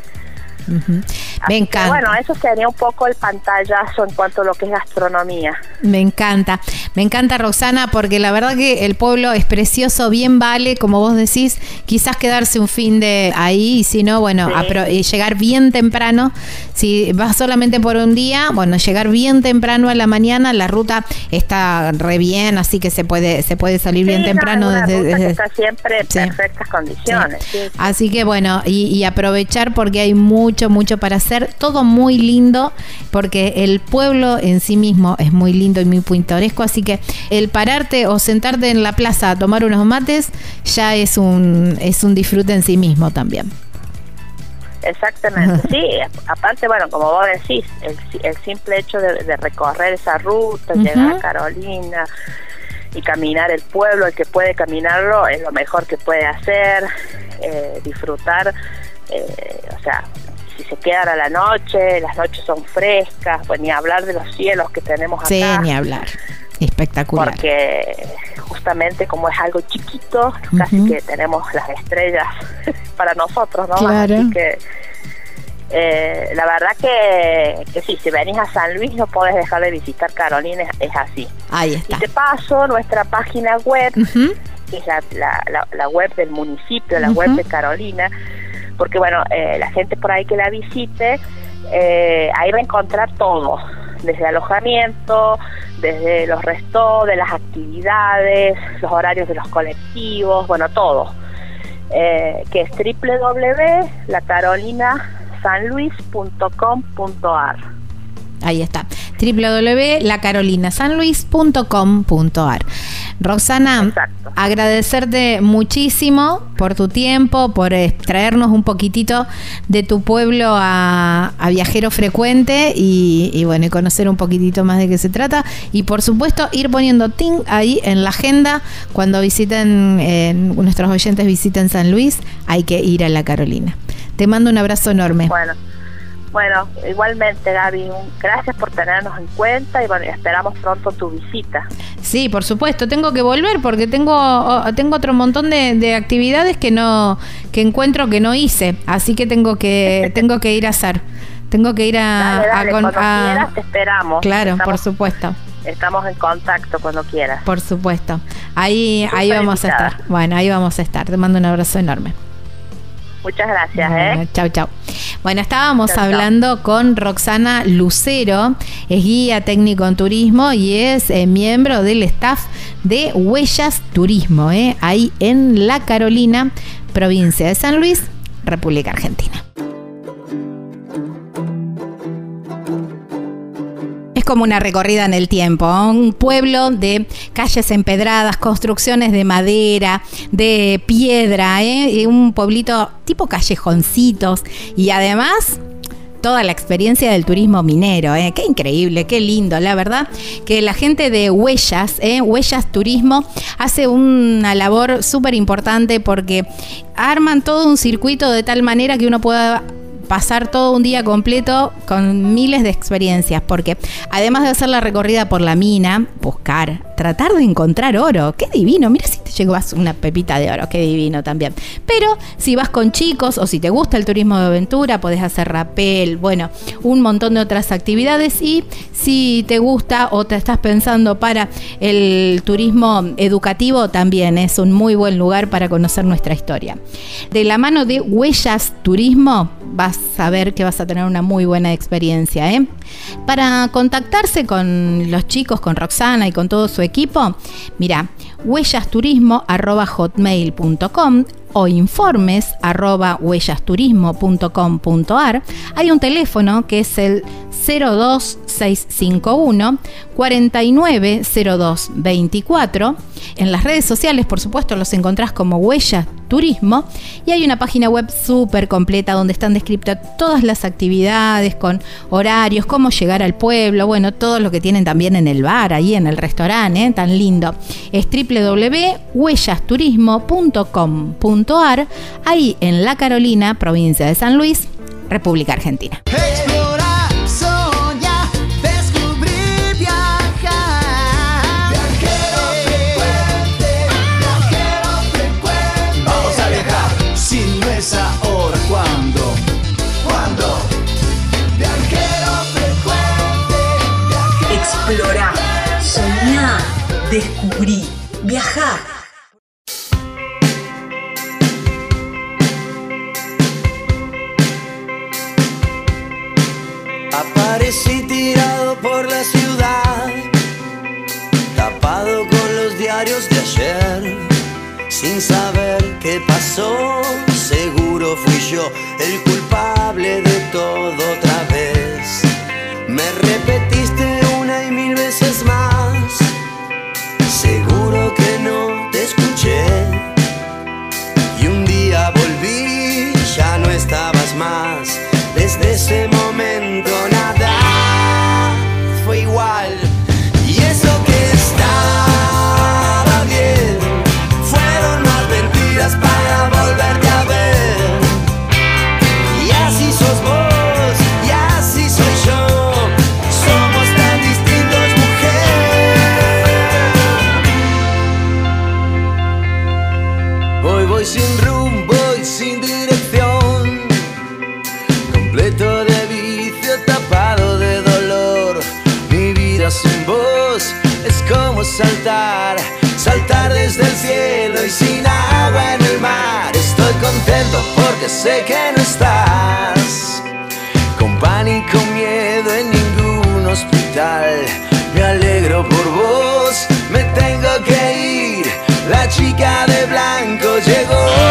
Me encanta. bueno, eso sería un poco el pantallazo en cuanto a lo que es gastronomía. Me encanta, me encanta Roxana, porque la verdad que el pueblo es precioso, bien vale, como vos decís, quizás quedarse un fin de ahí y si no, bueno, llegar bien temprano. Si vas solamente por un día, bueno, llegar bien temprano a la mañana, la ruta está re bien, así que se puede se puede salir bien temprano. desde, está siempre en perfectas condiciones. Así que bueno, y, y aprovechar porque hay mucho, mucho para hacer todo muy lindo porque el pueblo en sí mismo es muy lindo y muy pintoresco, así que el pararte o sentarte en la plaza a tomar unos mates ya es un, es un disfrute en sí mismo también. Exactamente, sí, aparte, bueno, como vos decís, el, simple hecho de, recorrer esa ruta, llegar a Carolina y caminar el pueblo, el que puede caminarlo es lo mejor que puede hacer, eh, disfrutar, eh, o sea, si se quedan a la noche, las noches son frescas, pues ni hablar de los cielos que tenemos acá. Sí, ni hablar. Espectacular. Porque justamente como es algo chiquito, casi que tenemos las estrellas <laughs> para nosotros, ¿no? Claro. Así que eh, la verdad que, que sí, si venís a San Luis no podés dejar de visitar Carolina, es, así. Ahí está. Y te paso nuestra página web, que es la, la, web del municipio, la web de Carolina, porque bueno, eh, la gente por ahí que la visite, eh, ahí va a encontrar todo, desde alojamiento, desde los restos de las actividades, los horarios de los colectivos, bueno, todo. Eh, que es www.lacarolinasanluis.com.ar. Ahí está, www.lacarolinasanluis.com.ar. Roxana, agradecerte muchísimo por tu tiempo, por traernos un poquitito de tu pueblo a, Viajero Frecuente y, bueno, y conocer un poquitito más de qué se trata. Y por supuesto, ir poniendo ting ahí en la agenda cuando visiten, eh, nuestros oyentes visiten San Luis, hay que ir a la Carolina. Te mando un abrazo enorme. Bueno. Bueno, igualmente Gaby, gracias por tenernos en cuenta y bueno, esperamos pronto tu visita. Sí, por supuesto, tengo que volver porque tengo tengo otro montón de, actividades que no que encuentro que no hice, así que tengo que <laughs> tengo que ir a hacer. Tengo que ir a, dale, cuando quieras te esperamos. Claro, por supuesto. Estamos en contacto cuando quieras. Por supuesto. Ahí ahí vamos a estar. Bueno, ahí vamos a estar. Te mando un abrazo enorme. Muchas gracias. ¿eh? Chau, chau. Bueno, estábamos hablando con Roxana Lucero, es guía técnico en turismo y es eh, miembro del staff de Huellas Turismo, ¿eh? ahí en La Carolina, provincia de San Luis, República Argentina. Como una recorrida en el tiempo. Un pueblo de calles empedradas, construcciones de madera, de piedra, ¿eh? un pueblito tipo callejoncitos y además toda la experiencia del turismo minero. ¿eh? Qué increíble, qué lindo, la verdad. Que la gente de Huellas, ¿eh? Huellas Turismo, hace una labor súper importante porque arman todo un circuito de tal manera que uno pueda pasar todo un día completo con miles de experiencias, porque además de hacer la recorrida por la mina, buscar, tratar de encontrar oro, qué divino, mira si te llevas una pepita de oro, qué divino también. Pero si vas con chicos o si te gusta el turismo de aventura, podés hacer rapel, bueno, un montón de otras actividades y si te gusta o te estás pensando para el turismo educativo, también es un muy buen lugar para conocer nuestra historia. De la mano de Huellas Turismo, vas saber que vas a tener una muy buena experiencia. ¿eh? Para contactarse con los chicos, con Roxana y con todo su equipo, mira, huellasturismo.hotmail.com o informes arroba huellasturismo.com.ar. Hay un teléfono que es el 02651 490224. En las redes sociales, por supuesto, los encontrás como Huellas Turismo y hay una página web súper completa donde están descritas todas las actividades con horarios, cómo llegar al pueblo, bueno, todo lo que tienen también en el bar, ahí en el restaurante, ¿eh? tan lindo. Es www.huellasturismo.com.ar ahí en La Carolina, provincia de San Luis, República Argentina. Explorar, soñar, descubrir, viajar. Viajero frecuente, viajero frecuente. Vamos a viajar, si no es ahora, ¿cuándo? ¿Cuándo? Viajero frecuente, viajero Explorá, soñá, descubrí, viajar. Sin saber qué pasó. Seguro fui yo el culpable de todo otra vez. Saltar, saltar desde el cielo y sin agua en el mar. Estoy contento porque sé que no estás, con pánico, miedo en ningún hospital. Me alegro por vos, me tengo que ir. La chica de blanco llegó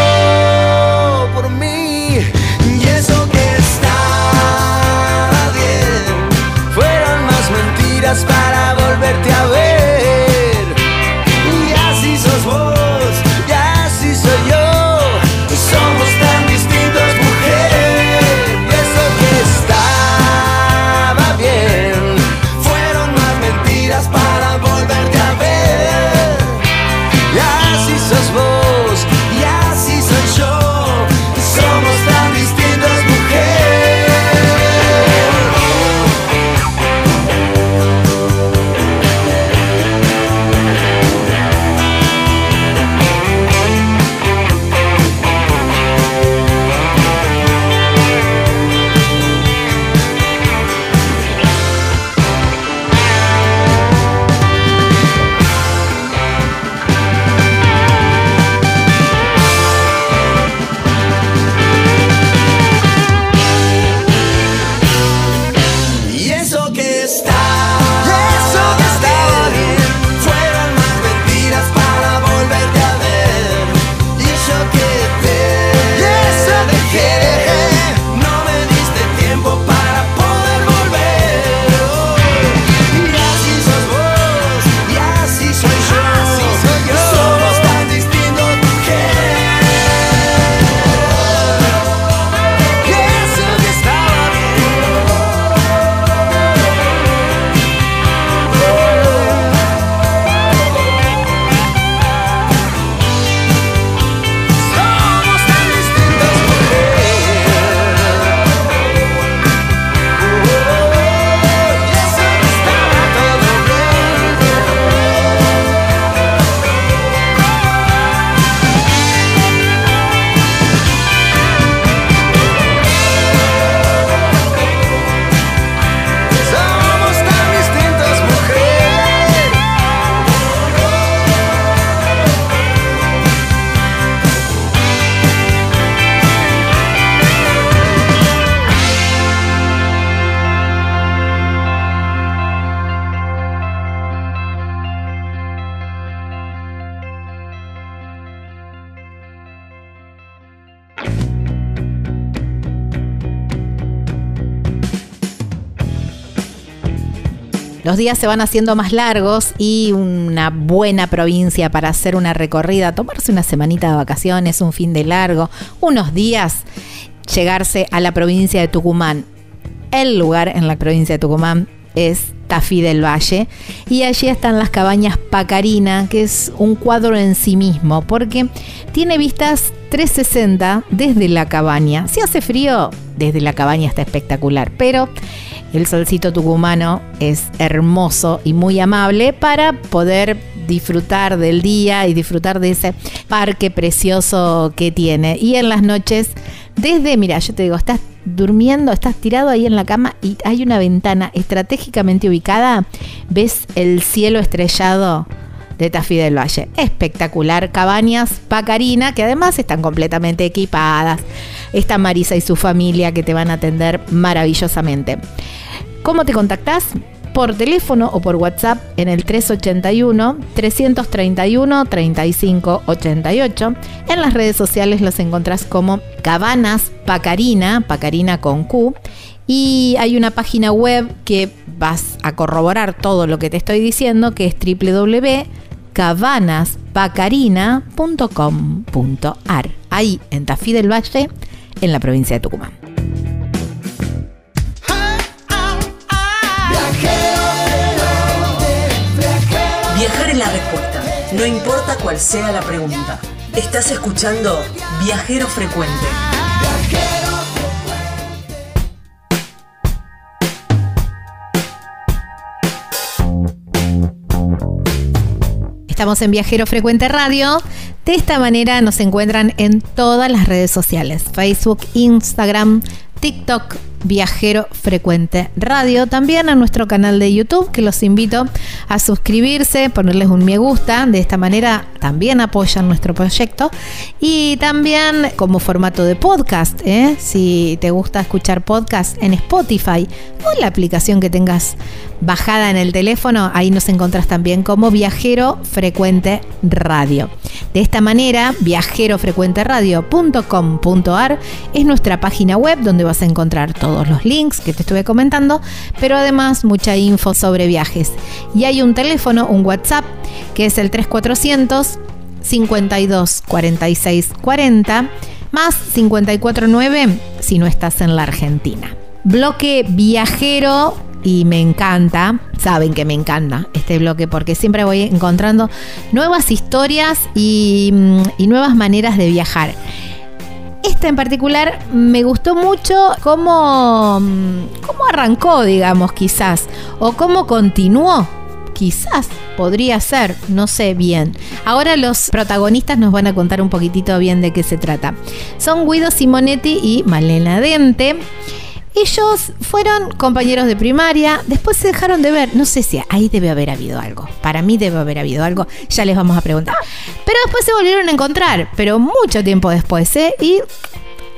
los días se van haciendo más largos y una buena provincia para hacer una recorrida, tomarse una semanita de vacaciones, un fin de largo, unos días, llegarse a la provincia de Tucumán. El lugar en la provincia de Tucumán es Tafí del Valle y allí están las cabañas Pacarina, que es un cuadro en sí mismo, porque tiene vistas 360 desde la cabaña. Si hace frío, desde la cabaña está espectacular, pero el solcito tucumano es hermoso y muy amable para poder disfrutar del día y disfrutar de ese parque precioso que tiene. Y en las noches, desde, mira, yo te digo, estás durmiendo, estás tirado ahí en la cama y hay una ventana estratégicamente ubicada, ves el cielo estrellado de Tafí del Valle. Espectacular. Cabañas Pacarina, que además están completamente equipadas. Está Marisa y su familia que te van a atender maravillosamente. ¿Cómo te contactás? por teléfono o por WhatsApp en el 381-331-3588. En las redes sociales los encontrás como Cabanas Pacarina, Pacarina con Q. Y hay una página web que vas a corroborar todo lo que te estoy diciendo, que es www.cabanaspacarina.com.ar. Ahí en Tafí del Valle, en la provincia de Tucumán. No importa cuál sea la pregunta. Estás escuchando Viajero Frecuente. Estamos en Viajero Frecuente Radio. De esta manera nos encuentran en todas las redes sociales, Facebook, Instagram, TikTok, Viajero Frecuente Radio. También a nuestro canal de YouTube, que los invito a suscribirse, ponerles un me gusta. De esta manera también apoyan nuestro proyecto. Y también como formato de podcast, ¿eh? si te gusta escuchar podcast en Spotify o la aplicación que tengas bajada en el teléfono, ahí nos encontrás también como Viajero Frecuente Radio. De esta manera, viajerofrecuenteradio.com.ar es nuestra página web donde vas a encontrar todos los links que te estuve comentando, pero además mucha info sobre viajes. Y hay un teléfono, un WhatsApp, que es el 3400 52 46 40 más 549 si no estás en la Argentina. Bloque viajero y me encanta, saben que me encanta este bloque porque siempre voy encontrando nuevas historias y, y nuevas maneras de viajar. Esta en particular me gustó mucho cómo, cómo arrancó, digamos, quizás, o cómo continuó quizás podría ser, no sé bien. Ahora los protagonistas nos van a contar un poquitito bien de qué se trata. Son Guido Simonetti y Malena Dente. Ellos fueron compañeros de primaria, después se dejaron de ver. No sé si ahí debe haber habido algo. Para mí debe haber habido algo. Ya les vamos a preguntar. Pero después se volvieron a encontrar, pero mucho tiempo después, ¿eh? Y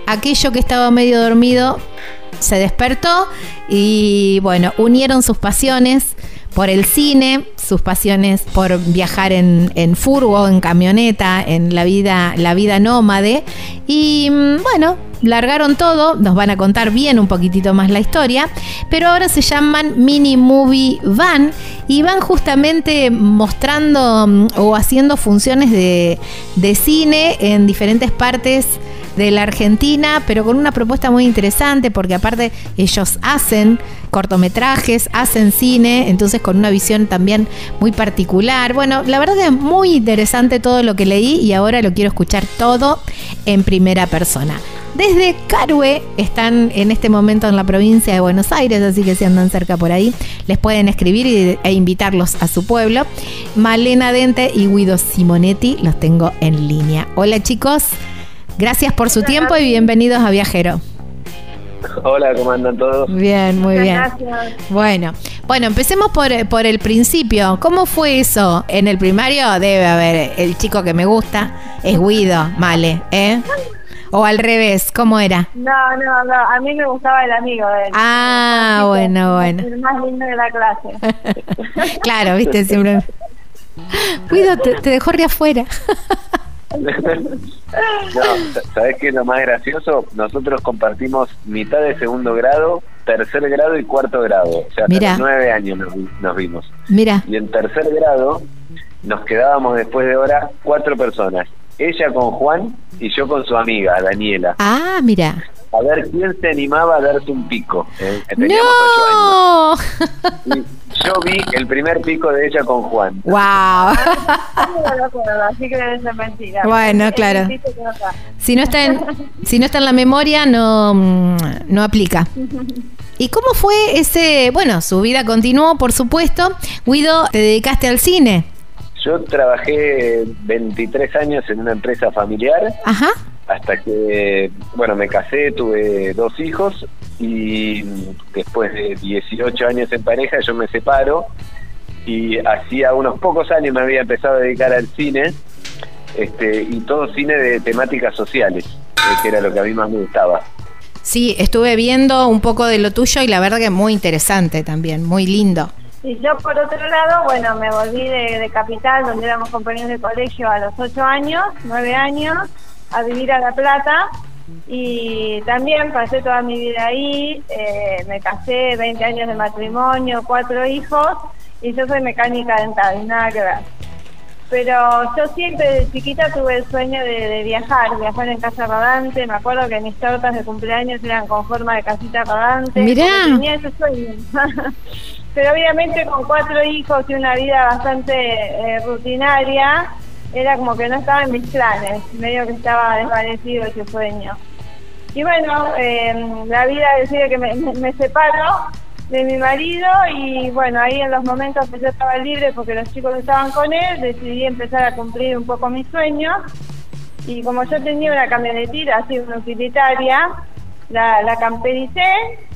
aquello que estaba medio dormido se despertó y bueno, unieron sus pasiones por el cine, sus pasiones por viajar en, en, furgo, en camioneta, en la vida, la vida nómade. Y mm, bueno, largaron todo, nos van a contar bien un poquitito más la historia, pero ahora se llaman Mini Movie Van y van justamente mostrando mm, o haciendo funciones de, de cine en diferentes partes de la Argentina, pero con una propuesta muy interesante porque aparte ellos hacen cortometrajes, hacen cine, entonces con una visión también muy particular. Bueno, la verdad es muy interesante todo lo que leí y ahora lo quiero escuchar todo en primera persona. Desde Carue están en este momento en la provincia de Buenos Aires, así que si andan cerca por ahí, les pueden escribir e invitarlos a su pueblo. Malena Dente y Guido Simonetti los tengo en línea. Hola chicos. Gracias por su tiempo y bienvenidos a Viajero. Hola, ¿cómo andan todos? Bien, muy bien. Gracias. Bueno, bueno, empecemos por, por el principio. ¿Cómo fue eso? En el primario debe haber el chico que me gusta, es Guido, Male, ¿eh? O al revés, ¿cómo era? No, no, no, a mí me gustaba el amigo de él. Ah, bueno, bueno. El más lindo de la clase. <laughs> claro, viste, siempre... <laughs> Guido, te, te dejó re afuera. No, ¿sabes qué es lo más gracioso? Nosotros compartimos mitad de segundo grado tercer grado y cuarto grado. O sea, hasta Mirá. los nueve años nos, nos vimos. Mira, Y en tercer grado nos quedábamos después de hora cuatro personas. Ella con Juan y yo con su amiga, Daniela. ah, mira. A ver quién se animaba a darse un pico. ¿eh? Teníamos ocho años. ¡No! <laughs> Y yo vi el primer pico de ella con Juan. ¡Wow! No así que debe ser mentira. Bueno, claro. no. Si no está en, si no está en la memoria, no, no aplica. ¿Y cómo fue ese, bueno, su vida continuó, por supuesto. Guido, te dedicaste al cine. Yo trabajé 23 años en una empresa familiar Ajá. Hasta que, bueno, me casé, tuve dos hijos y después de 18 años en pareja yo me separo y hacía unos pocos años me había empezado a dedicar al cine este, y todo cine de temáticas sociales, eh, que era lo que a mí más me gustaba. Sí, estuve viendo un poco de lo tuyo y la verdad que muy interesante también, muy lindo. Y yo, por otro lado, bueno, me volví de, de Capital, donde éramos compañeros de colegio a los ocho años, nueve años, a vivir a La Plata. Y también pasé toda mi vida ahí, eh, me casé, 20 años de matrimonio, cuatro hijos, y yo soy mecánica dental, nada que ver. Pero yo siempre de chiquita tuve el sueño de, de viajar, viajar en casa rodante. Me acuerdo que mis tortas de cumpleaños eran con forma de casita rodante. Mirá. Tenía ese sueño. <laughs> Pero obviamente con cuatro hijos y una vida bastante eh, rutinaria, era como que no estaba en mis planes. Medio que estaba desvanecido ese sueño. Y bueno, eh, la vida decide que me, separo de mi marido y bueno, ahí en los momentos que yo estaba libre porque los chicos estaban con él, decidí empezar a cumplir un poco mis sueños y como yo tenía una camionetita así, una utilitaria, la, la campericé,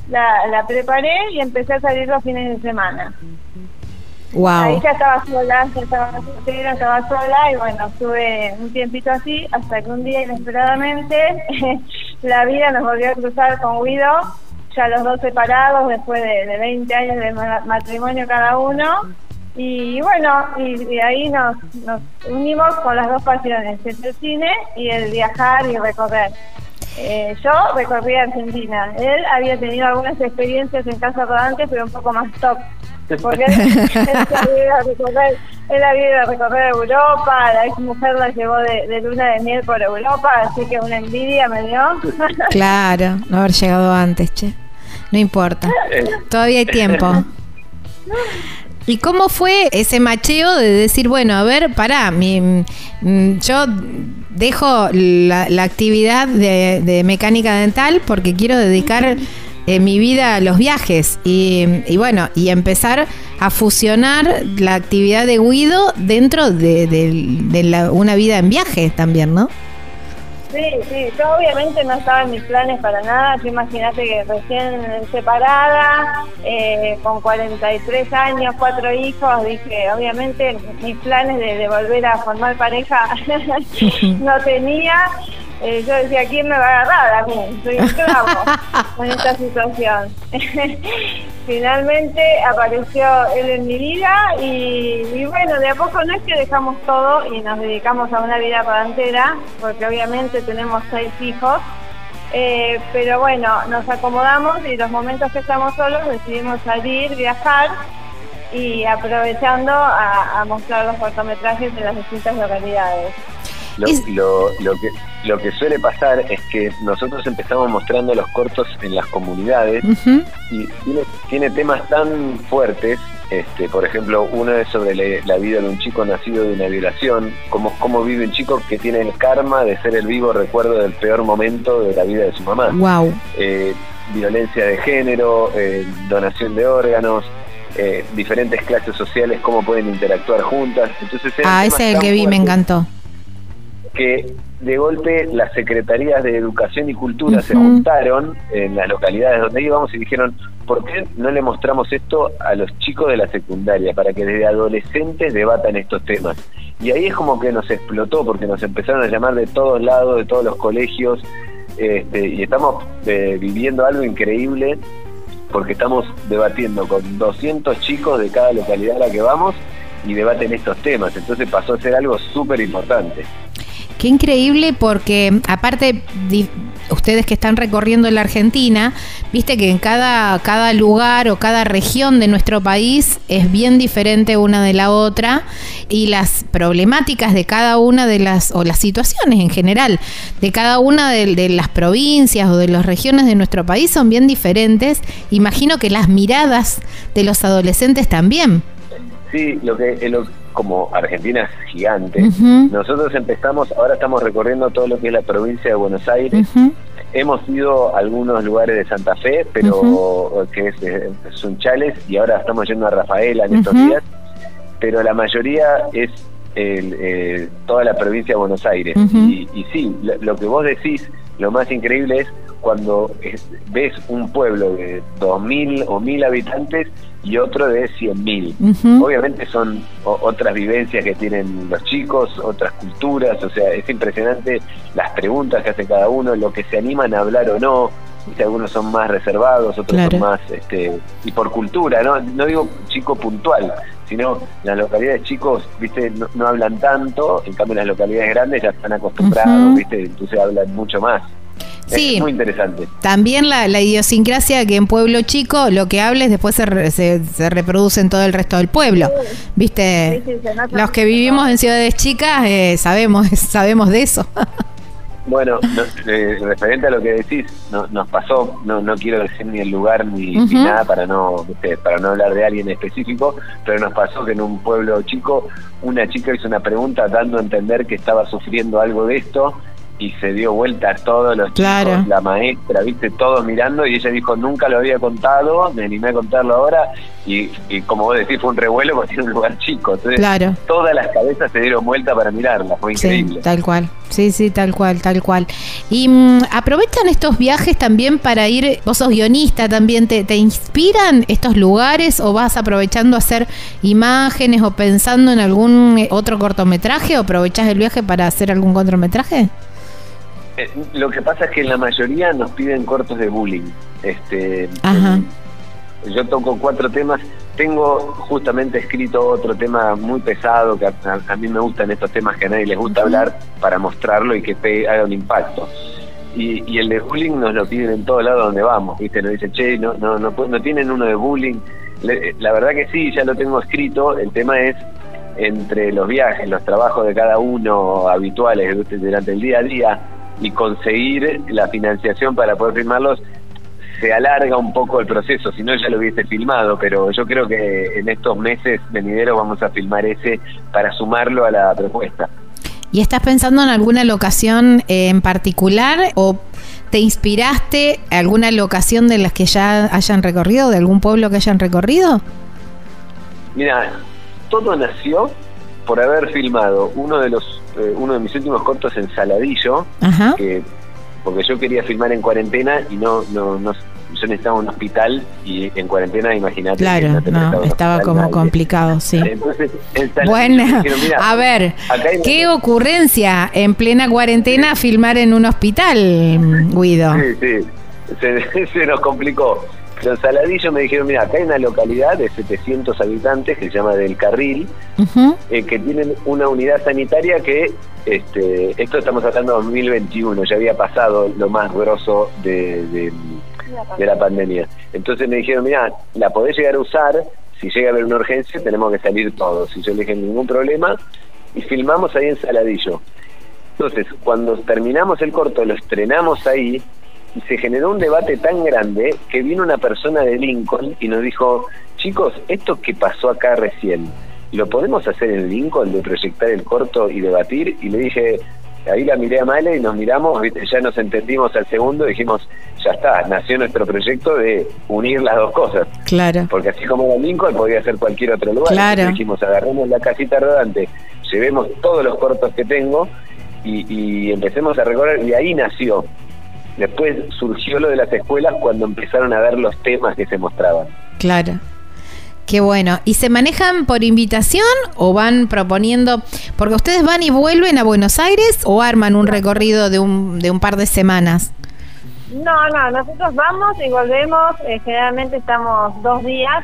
la, la preparé y empecé a salir los fines de semana. Wow. Ahí ya estaba sola, ya estaba soltera, estaba sola y bueno, estuve un tiempito así hasta que un día inesperadamente <laughs> la vida nos volvió a cruzar con Guido, ya los dos separados después de, de 20 años de ma- matrimonio cada uno. Y bueno, y, y ahí nos, nos unimos con las dos pasiones, el cine y el viajar y recorrer. Eh, yo recorrí Argentina. Él había tenido algunas experiencias en casa rodante, pero un poco más top. Porque él, <laughs> él se había ido a recorrer, él había ido a recorrer Europa, la ex mujer la llevó de, de luna de miel por Europa, así que una envidia me dio. <laughs> Claro, no haber llegado antes, che. No importa. Todavía hay tiempo. <laughs> ¿Y cómo fue ese macheo de decir, bueno, a ver, pará, mi, mm, yo dejo la, actividad de, mecánica dental porque quiero dedicar eh, mi vida a los viajes y, bueno, y empezar a fusionar la actividad de Guido dentro de, de- de la- una vida en viaje también, ¿no? Sí, sí, yo obviamente no estaba en mis planes para nada. Tú imagínate que recién separada, eh, con 43 años, cuatro hijos, dije, obviamente mis planes de, de volver a formar pareja <laughs> no tenía. Eh, yo decía, ¿quién me va a agarrar a mí? Soy esclavo <laughs> con esta situación. <laughs> Finalmente apareció él en mi vida y, y bueno, de a poco no es que dejamos todo y nos dedicamos a una vida parantera, porque obviamente tenemos seis hijos, eh, pero bueno, nos acomodamos y los momentos que estamos solos decidimos salir, viajar y aprovechando a, a mostrar los cortometrajes en las distintas localidades. Lo, lo, lo que, lo que suele pasar es que nosotros empezamos mostrando los cortos en las comunidades y tiene, tiene temas tan fuertes, este, por ejemplo, uno es sobre la, la vida de un chico nacido de una violación, cómo, cómo vive un chico que tiene el karma de ser el vivo recuerdo del peor momento de la vida de su mamá. Wow. Eh, violencia de género, eh, donación de órganos, eh, diferentes clases sociales, cómo pueden interactuar juntas. Entonces, Ah, ese es el que vi, me encantó. que de golpe las secretarías de educación y cultura se juntaron en las localidades donde íbamos y dijeron, ¿por qué no le mostramos esto a los chicos de la secundaria para que desde adolescentes debatan estos temas? Y ahí es como que nos explotó porque nos empezaron a llamar de todos lados, de todos los colegios, este, y estamos eh, viviendo algo increíble porque estamos debatiendo con 200 chicos de cada localidad a la que vamos y debaten estos temas. Entonces pasó a ser algo súper importante. Qué increíble porque aparte ustedes que están recorriendo la Argentina, viste que en cada, cada lugar o cada región de nuestro país es bien diferente una de la otra y las problemáticas de cada una de las, o las situaciones en general, de cada una de, las provincias o de las regiones de nuestro país son bien diferentes. Imagino que las miradas de los adolescentes también. Sí, lo que, lo, como Argentina es gigante, nosotros empezamos, ahora estamos recorriendo todo lo que es la provincia de Buenos Aires. Hemos ido a algunos lugares de Santa Fe, pero que es, Sunchales, y ahora estamos yendo a Rafaela en estos días, pero la mayoría es el, toda la provincia de Buenos Aires. y, y, sí, lo, que vos decís, lo más increíble es cuando ves un pueblo de 2.000 o 1.000 habitantes y otro de 100.000. Obviamente son otras vivencias que tienen los chicos, otras culturas, o sea, es impresionante las preguntas que hace cada uno, lo que se animan a hablar o no. si algunos son más reservados, otros son más, este, y por cultura, ¿no? No digo chico puntual, sino las localidades chicos, viste, no, hablan tanto, en cambio las localidades grandes ya están acostumbrados, viste, entonces hablan mucho más. Sí, es muy interesante. También la, idiosincrasia que en pueblo chico lo que hables después se, se, reproduce en todo el resto del pueblo. Viste, los que vivimos en ciudades chicas eh, sabemos, <laughs> sabemos de eso. Bueno, eh, referente a lo que decís, no, nos pasó, no, no quiero decir ni el lugar ni, nada para no para no hablar de alguien específico, pero nos pasó que en un pueblo chico una chica hizo una pregunta dando a entender que estaba sufriendo algo de esto y se dio vuelta a todos los chicos, la maestra, viste, todos mirando y ella dijo, nunca lo había contado, me animé a contarlo ahora y, como vos decís, fue un revuelo porque <laughs> era un lugar chico. Entonces, claro. todas las cabezas se dieron vuelta para mirarla, fue increíble. Sí, tal cual, sí, sí, tal cual, tal cual. Y mm, aprovechan estos viajes también para ir, vos sos guionista también, ¿te, ¿te inspiran estos lugares o vas aprovechando a hacer imágenes o pensando en algún eh, otro cortometraje o aprovechás el viaje para hacer algún cortometraje? Eh, lo que pasa es que en la mayoría nos piden cortos de bullying. Este, Yo toco cuatro temas. Tengo justamente escrito otro tema muy pesado que a, mí me gustan estos temas que a nadie les gusta hablar para mostrarlo y que haga un impacto. Y, el de bullying nos lo piden en todo lado donde vamos, ¿viste? Nos dicen, che, no, no, no, no tienen uno de bullying. la verdad que sí, ya lo tengo escrito. El tema es entre los viajes, los trabajos de cada uno habituales durante el día a día, y conseguir la financiación para poder filmarlos se alarga un poco el proceso, si no ya lo hubiese filmado, pero yo creo que en estos meses venideros vamos a filmar ese para sumarlo a la propuesta. ¿Y estás pensando en alguna locación en particular o te inspiraste en alguna locación de las que ya hayan recorrido, de algún pueblo que hayan recorrido? Mira, todo nació por haber filmado uno de los eh, uno de mis últimos cortos en Saladillo, que porque yo quería filmar en cuarentena y no, no, no yo necesitaba un hospital y en cuarentena, imagínate. Claro, no, estaba como complicado, sí. Entonces, bueno, a ver, ¿qué ocurrencia en plena cuarentena filmar en un hospital, Guido? Sí, sí, se, <laughs> se nos complicó. Pero en Saladillo me dijeron, mira, acá hay una localidad de 700 habitantes que se llama Del Carril, eh, que tienen una unidad sanitaria que, este, esto estamos hablando de 2021, ya había pasado lo más grosso de, de, la pandemia. Entonces me dijeron, mira, la podés llegar a usar, si llega a haber una urgencia tenemos que salir todos. Y yo le dije, ningún problema, y filmamos ahí en Saladillo. Entonces, cuando terminamos el corto, lo estrenamos ahí, se generó un debate tan grande que vino una persona de Lincoln y nos dijo, chicos, esto que pasó acá recién, ¿lo podemos hacer en Lincoln de proyectar el corto y debatir? Y le dije, ahí la miré a Male y nos miramos, ya nos entendimos al segundo y dijimos, ya está, nació nuestro proyecto de unir las dos cosas. Claro. Porque así como era Lincoln, podía ser cualquier otro lugar. Claro. dijimos, agarremos la casita rodante, llevemos todos los cortos que tengo y, y empecemos a recorrer, y ahí nació Después surgió lo de las escuelas cuando empezaron a ver los temas que se mostraban. Claro. Qué bueno. ¿Y se manejan por invitación o van proponiendo? Porque ustedes van y vuelven a Buenos Aires o arman un recorrido de un, de un par de semanas. No, no, nosotros vamos y volvemos. Eh, generalmente estamos dos días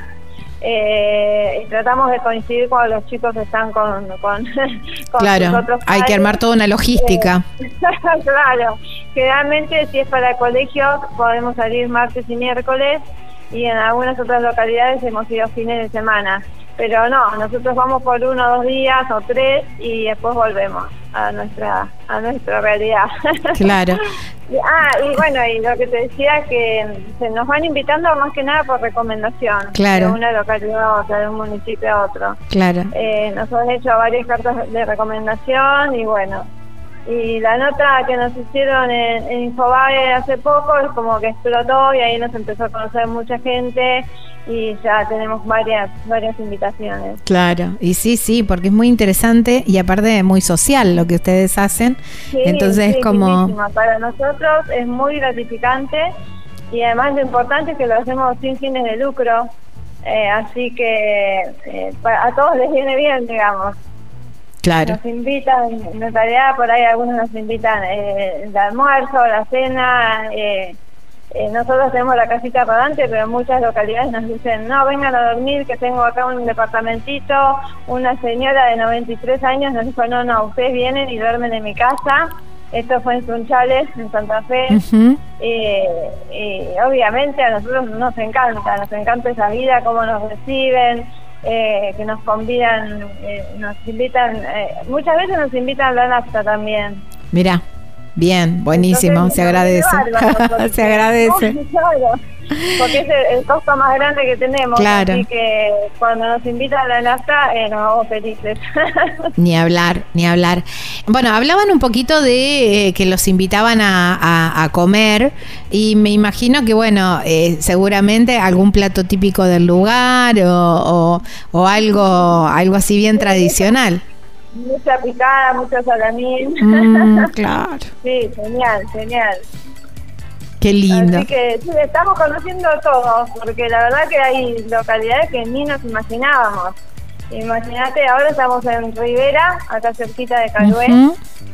eh, tratamos de coincidir cuando los chicos están con, con, <laughs> claro, hay que armar toda una logística. Eh, <laughs> claro, generalmente si es para colegios podemos salir martes y miércoles y en algunas otras localidades hemos ido fines de semana. Pero no, nosotros vamos por uno dos días o tres y después volvemos a nuestra a nuestra realidad. <laughs> Claro. ah, y bueno, y lo que te decía que se nos van invitando más que nada por recomendación. Claro. De una localidad a otra, de un municipio a otro. Claro. Eh, nos han hecho varias cartas de recomendación y bueno, y la nota que nos hicieron en, en, Infobae hace poco es como que explotó y ahí nos empezó a conocer mucha gente y ya tenemos varias varias invitaciones. Claro, y sí, sí, porque es muy interesante y aparte muy social lo que ustedes hacen. Entonces es como... Para nosotros es muy gratificante y además lo importante es que lo hacemos sin fines de lucro. Eh, así que eh, a todos les viene bien, digamos. Nos invitan, en realidad por ahí algunos nos invitan eh, el almuerzo, la cena. Eh, eh, nosotros tenemos la casita rodante, pero en muchas localidades nos dicen, no, vengan a dormir, que tengo acá un departamentito. Una señora de 93 años nos dijo, no, no, ustedes vienen y duermen en mi casa. Esto fue en Sunchales, en Santa Fe. y obviamente a nosotros nos encanta, nos encanta esa vida, cómo nos reciben. Eh, que nos convidan, eh, nos invitan, eh, muchas veces nos invitan a la nafta también. Mira, bien, buenísimo, se agradece. <laughs> se agradece. <laughs> porque es el, costo más grande que tenemos. Claro. Así que cuando nos invitan a la nafta, eh, nos vamos felices. <laughs> ni hablar, ni hablar. Bueno, hablaban un poquito de eh, que los invitaban a, a, comer y me imagino que, bueno, eh, seguramente algún plato típico del lugar o, o, algo, algo así bien tradicional. Mucha picada, mucho salamín. Mm, <laughs> claro. sí, genial, genial. Qué lindo. Así que sí, estamos conociendo todo, porque la verdad que hay localidades que ni nos imaginábamos. Imagínate, ahora estamos en Rivera, acá cerquita de Calué,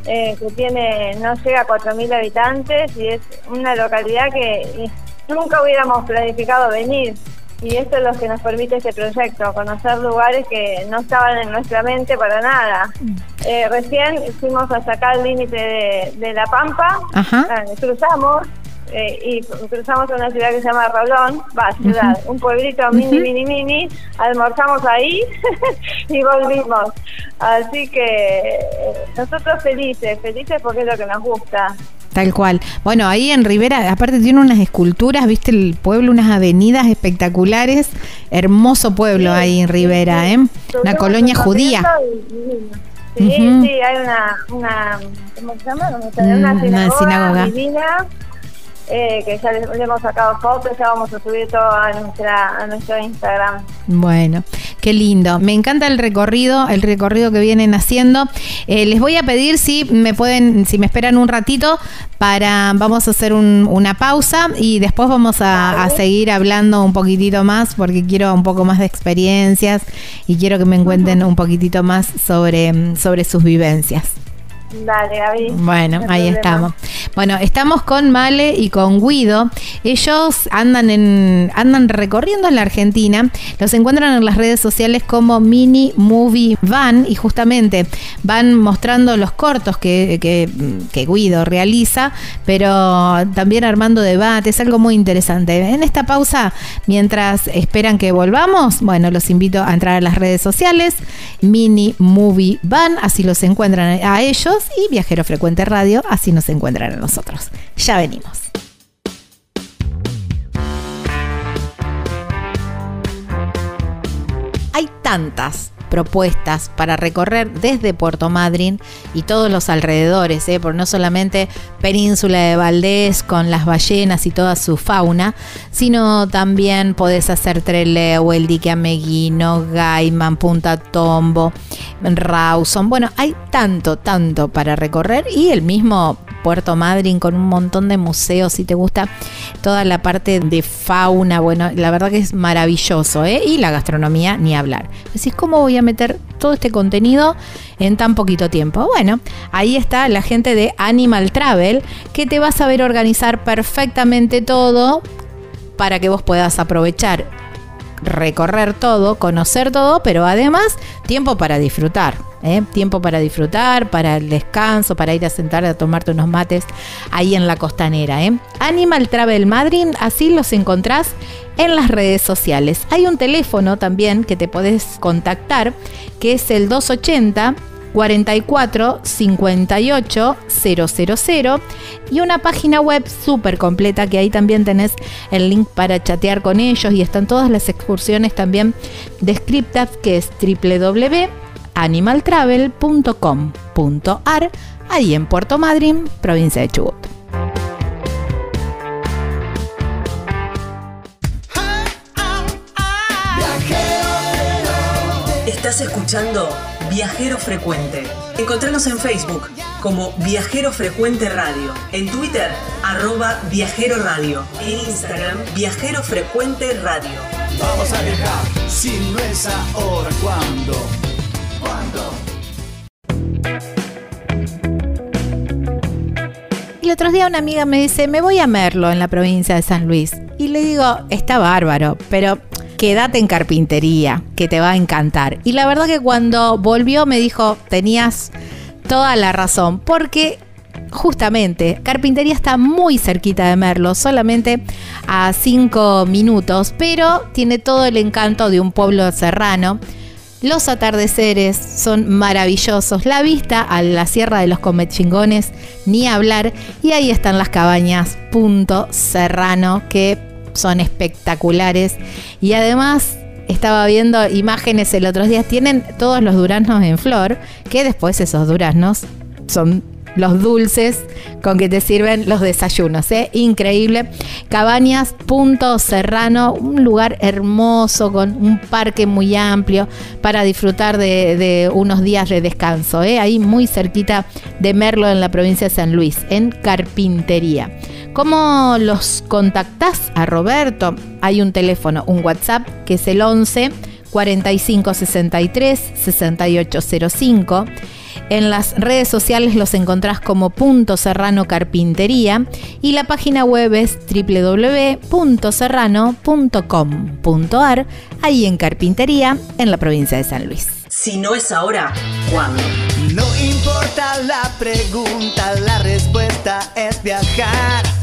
eh, que tiene, no llega a 4.000 habitantes y es una localidad que nunca hubiéramos planificado venir. Y esto es lo que nos permite este proyecto, conocer lugares que no estaban en nuestra mente para nada. Mm. Eh, recién fuimos a sacar el límite de, La Pampa, ah, cruzamos eh, y cruzamos a una ciudad que se llama Rolón, va, ciudad, un pueblito mini, mini, mini, almorzamos ahí <laughs> y volvimos. Así que eh, nosotros felices, felices porque es lo que nos gusta. Tal cual. Bueno, ahí en Rivera, aparte tiene unas esculturas, viste el pueblo, unas avenidas espectaculares. Hermoso pueblo ahí en Rivera, ¿eh? Una colonia judía. Sí, sí, hay una, una, ¿cómo se llama? Una sinagoga, una sinagoga. Eh, que ya le, hemos sacado fotos, ya vamos a subir todo a, nuestra, a nuestro Instagram. Bueno, qué lindo. Me encanta el recorrido, el recorrido que vienen haciendo. Eh, les voy a pedir si me pueden, si me esperan un ratito para, vamos a hacer una pausa y después vamos a, seguir hablando un poquitito más porque quiero un poco más de experiencias y quiero que me cuenten un poquitito más sobre, sobre sus vivencias. Dale, Gaby. Bueno, ahí estamos. Bueno, estamos con Male y con Guido. Ellos andan en andan recorriendo en la Argentina. Los encuentran en las redes sociales como Mini Movie Van y justamente van mostrando los cortos que, que, Guido realiza, pero también armando debates, algo muy interesante. En esta pausa, mientras esperan que volvamos, bueno, los invito a entrar a las redes sociales, Mini Movie Van, así los encuentran a ellos y Viajero Frecuente Radio, así nos encuentran a nosotros. Ya venimos. Hay tantas propuestas para recorrer desde Puerto Madryn y todos los alrededores, ¿eh? por no solamente Península de Valdés con las ballenas y toda su fauna, sino también podés hacer Trelew, el dique Ameguino, Gaiman, Punta Tombo, Rawson. Bueno, hay tanto, tanto para recorrer y el mismo Puerto Madryn con un montón de museos, si te gusta toda la parte de fauna, bueno, la verdad que es maravilloso, ¿eh? Y la gastronomía, ni hablar. Decís, ¿cómo voy a meter todo este contenido en tan poquito tiempo? Bueno, ahí está la gente de Animal Travel que te va a saber organizar perfectamente todo para que vos puedas aprovechar recorrer todo, conocer todo, pero además tiempo para disfrutar. ¿eh? Tiempo para disfrutar, para el descanso, para ir a sentar a tomarte unos mates ahí en la costanera. ¿eh? Animal Travel Madrid, así los encontrás en las redes sociales. Hay un teléfono también que te podés contactar, que es el 280 44 58 000 y una página web súper completa que ahí también tenés el link para chatear con ellos y están todas las excursiones también descriptas que es www.animaltravel.com.ar ahí en Puerto Madryn, provincia de Chubut. Estás escuchando Viajero Frecuente. Encontranos en Facebook como Viajero Frecuente Radio, en Twitter arroba Viajero Radio, en Instagram Viajero Frecuente Radio. Vamos a viajar, si no es ahora, ¿cuándo? ¿Cuándo? Y el otro día una amiga me dice, me voy a Merlo en la provincia de San Luis. Y le digo, está bárbaro, pero quédate en carpintería, que te va a encantar. Y la verdad que cuando volvió me dijo, tenías toda la razón, porque justamente carpintería está muy cerquita de Merlo, solamente a cinco minutos, pero tiene todo el encanto de un pueblo serrano. Los atardeceres son maravillosos, la vista a la Sierra de los Comechingones, ni hablar, y ahí están las cabañas Punto Serrano, que son espectaculares. Y además estaba viendo imágenes el otro día, tienen todos los duraznos en flor, que después esos duraznos son los dulces con que te sirven los desayunos. ¿eh? Increíble. Cabañas Punto Serrano, un lugar hermoso con un parque muy amplio para disfrutar de, unos días de descanso. ¿eh? Ahí muy cerquita de Merlo en la provincia de San Luis, en Carpintería. ¿Cómo los contactás a Roberto? Hay un teléfono, un WhatsApp que es el 11 45 63 6805. En las redes sociales los encontrás como Punto Serrano Carpintería y la página web es www.serrano.com.ar, ahí en Carpintería, en la provincia de San Luis. Si no es ahora, ¿cuándo? No importa la pregunta, la respuesta es viajar.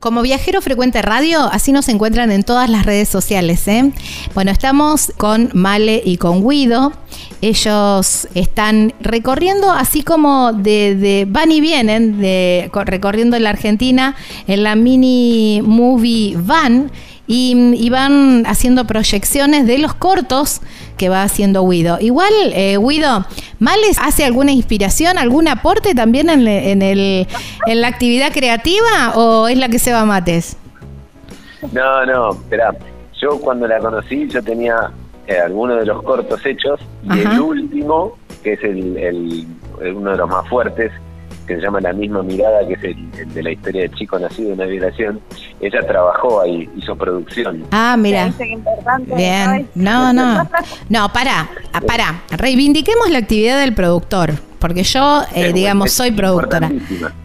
Como Viajero Frecuente Radio, así nos encuentran en todas las redes sociales. ¿eh? Bueno, estamos con Male y con Guido. Ellos están recorriendo, así como de, de- van y vienen, de, co- recorriendo la Argentina en la mini movie van. Y, y van haciendo proyecciones de los cortos que va haciendo Guido. Igual, eh, Guido, ¿Males hace alguna inspiración, algún aporte también en, le- en el, en la actividad creativa o es la que se va a mates? No, no, espera. Yo cuando la conocí, yo tenía eh, algunos de los cortos hechos y Ajá. el último, que es el, el- el- uno de los más fuertes, que se llama La misma mirada, que es el, el de la historia del chico nacido en una violación, ella trabajó ahí, hizo producción. Ah, mira. Bien. Ay. No, no. <laughs> No, para, para. Reivindiquemos la actividad del productor. Porque yo, eh, digamos, soy productora.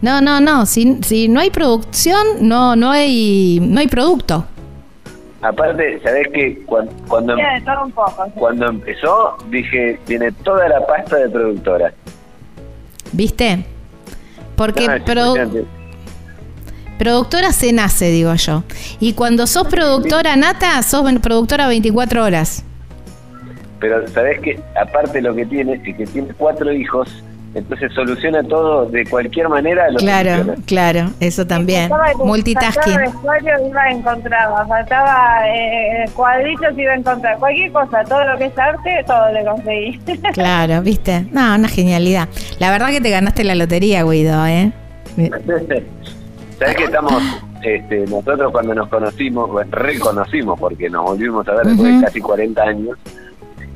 No, no, no. Si, si no hay producción, no, no hay, no hay producto. Aparte, ¿sabés que cuando, cuando, cuando empezó, dije, tiene toda la pasta de productora. ¿Viste? Porque produ- impresionante. productora se nace, digo yo. Y cuando sos productora nata, sos productora 24 horas. Pero sabés que aparte lo que tiene es que tiene cuatro hijos entonces soluciona todo de cualquier manera. Lo Claro, soluciona. claro, eso también. Multitasking. Faltaba vestuario, iba a encontrar, faltaba eh, cuadritos, iba a encontrar. Cualquier cosa, todo lo que es arte, todo le conseguí. <laughs> Claro, ¿viste? No, una genialidad. La verdad que te ganaste la lotería, Guido, ¿eh? <laughs> ¿Sabes que estamos, este, nosotros cuando nos conocimos, bueno, reconocimos, porque nos volvimos a ver después de casi 40 años,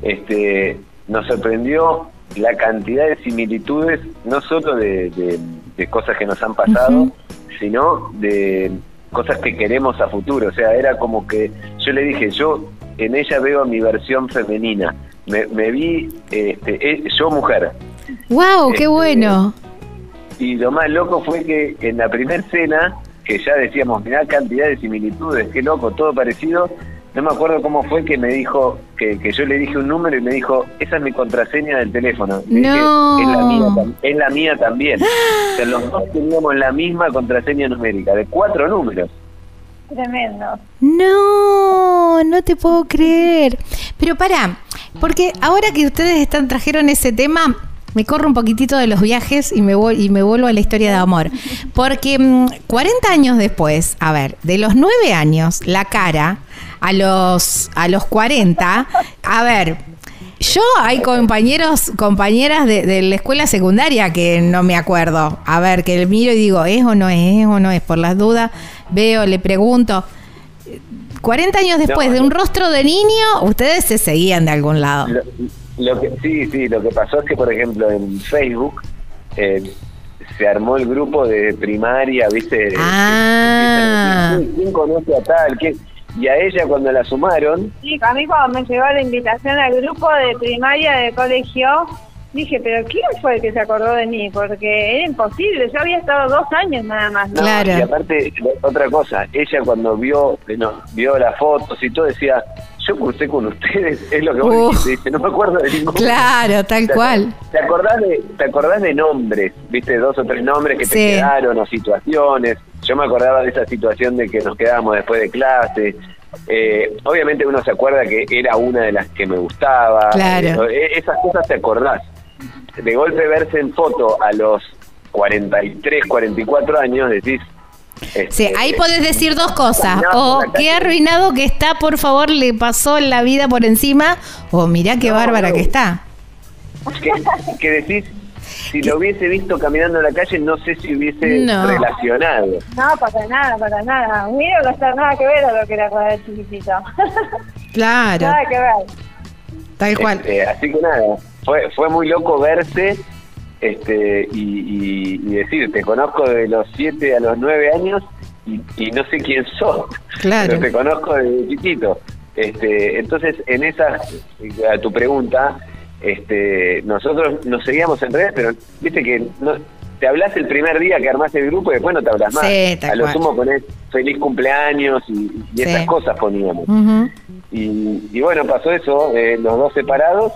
este, nos sorprendió la cantidad de similitudes, no solo de, de- de cosas que nos han pasado, sino de cosas que queremos a futuro. O sea, era como que yo le dije, yo en ella veo mi versión femenina. Me, me vi, este, eh, yo mujer. ¡Wow! Este, ¡Qué bueno! Y lo más loco fue que en la primera cena, que ya decíamos, mirá cantidad de similitudes, qué loco, todo parecido, no me acuerdo cómo fue que me dijo, que, que yo le dije un número y me dijo, esa es mi contraseña del teléfono. Le dije, No. es la mía, es la mía también. O sea, los dos teníamos la misma contraseña numérica, de cuatro números. Tremendo. No, no te puedo creer. Pero para, porque ahora que ustedes están trajeron ese tema, me corro un poquitito de los viajes y me, vol- y me vuelvo a la historia de amor. Porque mm, 40 años después, a ver, de los 9 años, la cara, a los, a los 40, a ver, yo hay compañeros, compañeras de, de la escuela secundaria que no me acuerdo. A ver, que miro y digo, ¿es o no es? ¿Es o no es? Por las dudas, veo, le pregunto. 40 años después No, de un rostro de niño, ustedes se seguían de algún lado. Lo, lo que, sí, sí, lo que pasó es que, por ejemplo, en Facebook eh, se armó el grupo de primaria, ¿viste? Ah. ¿Quién, quién conoce a tal? ¿Quién? Y a ella cuando la sumaron, Sí, a mí cuando me llegó la invitación al grupo de primaria de colegio, dije, pero ¿quién fue el que se acordó de mí? Porque era imposible, yo había estado dos años nada más. no, Claro. y aparte, otra cosa, ella cuando vio no, vio las fotos y todo decía, yo cursé con ustedes, <laughs> es lo que vos Uh. dijiste, dice, no me acuerdo de ningún Claro, tal ¿Te- cual. ¿Te acordás de, te acordás de nombres? ¿Viste? Dos o tres nombres que te quedaron o situaciones. Yo me acordaba de esa situación de que nos quedábamos después de clase. Eh, obviamente uno se acuerda que era una de las que me gustaba. Claro. Eh, esas cosas te acordás. De golpe verse en foto a los 43, 44 años, decís... este, Sí, ahí podés decir dos cosas. O qué arruinado que está, por favor, le pasó la vida por encima. O mirá qué No, bárbara no. que está. que, que decís, si lo hubiese visto caminando en la calle, no sé si hubiese No. relacionado. No, para nada, para nada. Mira, no está nada que ver a lo que era cuando era chiquitito. <laughs> Claro, nada que ver. tal cual. Este, así que nada, fue, fue muy loco verse este, y, y- y decir, te conozco de los 7 a los 9 años y, y no sé quién sos, Claro. pero te conozco desde chiquito. Este, entonces, en esa, a tu pregunta, este, nosotros nos seguíamos en redes, pero viste que no, te hablas el primer día que armás el grupo y después no te hablas más. Sí, a lo cual. sumo ponés feliz cumpleaños y, y esas cosas poníamos. Y, y bueno, pasó eso, eh, los dos separados.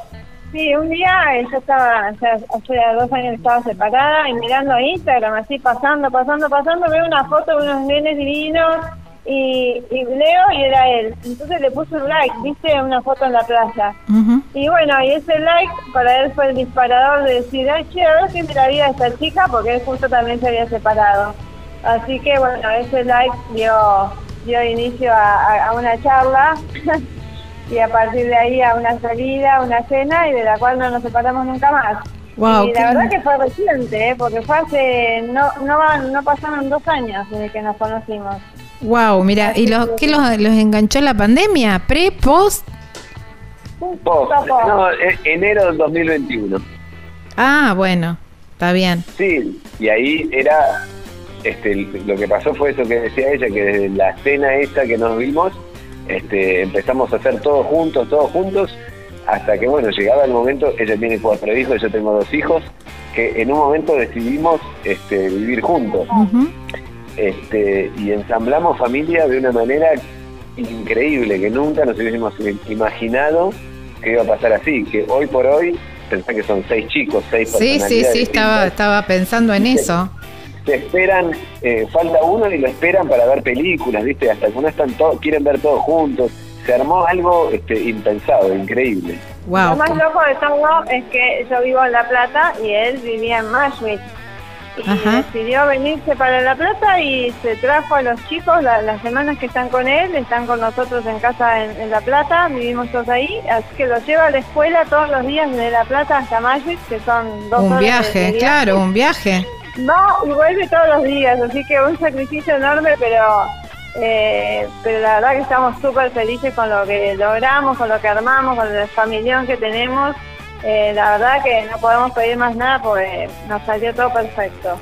Sí, un día eh, yo estaba, o sea, hace dos años estaba separada y mirando Instagram, así pasando, pasando, pasando, veo una foto de unos nenes divinos y, y leo y era él. Entonces le puse un like, viste, una foto en la playa. Y bueno, y ese like para él fue el disparador de decir, ay, che, a ver qué me la vida de esta chica, porque él justo también se había separado. Así que bueno, ese like dio, dio inicio a, a- a una charla <laughs> y a partir de ahí a una salida, una cena y de la cual no nos separamos nunca más. Wow, y qué la verdad que fue reciente, ¿eh? porque fue hace, no, no, van- no pasaron dos años desde que nos conocimos. Wow, mira, ¿y los, qué los, los enganchó la pandemia? ¿Pre, post? Post, no, e- enero del 2021. Ah, bueno, está bien. Sí, y ahí era, este, lo que pasó fue eso que decía ella, que desde la cena esta que nos vimos, este, empezamos a hacer todo juntos, todos juntos, hasta que bueno, llegaba el momento, ella tiene cuatro hijos, yo tengo dos hijos, que en un momento decidimos este, vivir juntos. Este, y ensamblamos familia de una manera increíble que nunca nos hubiésemos imaginado que iba a pasar así, que hoy por hoy, pensá que son seis chicos, seis Sí, sí, personalidades sí, estaba, estaba pensando en eso. Se esperan, eh, falta uno y lo esperan para ver películas, ¿viste? Hasta que no están todos, quieren ver todos juntos. Se armó algo este, impensado, increíble. Wow. Lo más loco de todo es que yo vivo en La Plata y él vivía en Mashwitz. Y Ajá. decidió venirse para La Plata y se trajo a los chicos, la- las semanas que están con él, están con nosotros en casa en, en La Plata, vivimos todos ahí, así que los lleva a la escuela todos los días de La Plata hasta Mashwitz, que son dos Un horas de viaje. claro, un viaje. Va y vuelve todos los días, así que un sacrificio enorme, pero eh, pero la verdad que estamos súper felices con lo que logramos, con lo que armamos, con el familión que tenemos. Eh, la verdad que no podemos pedir más nada porque nos salió todo perfecto.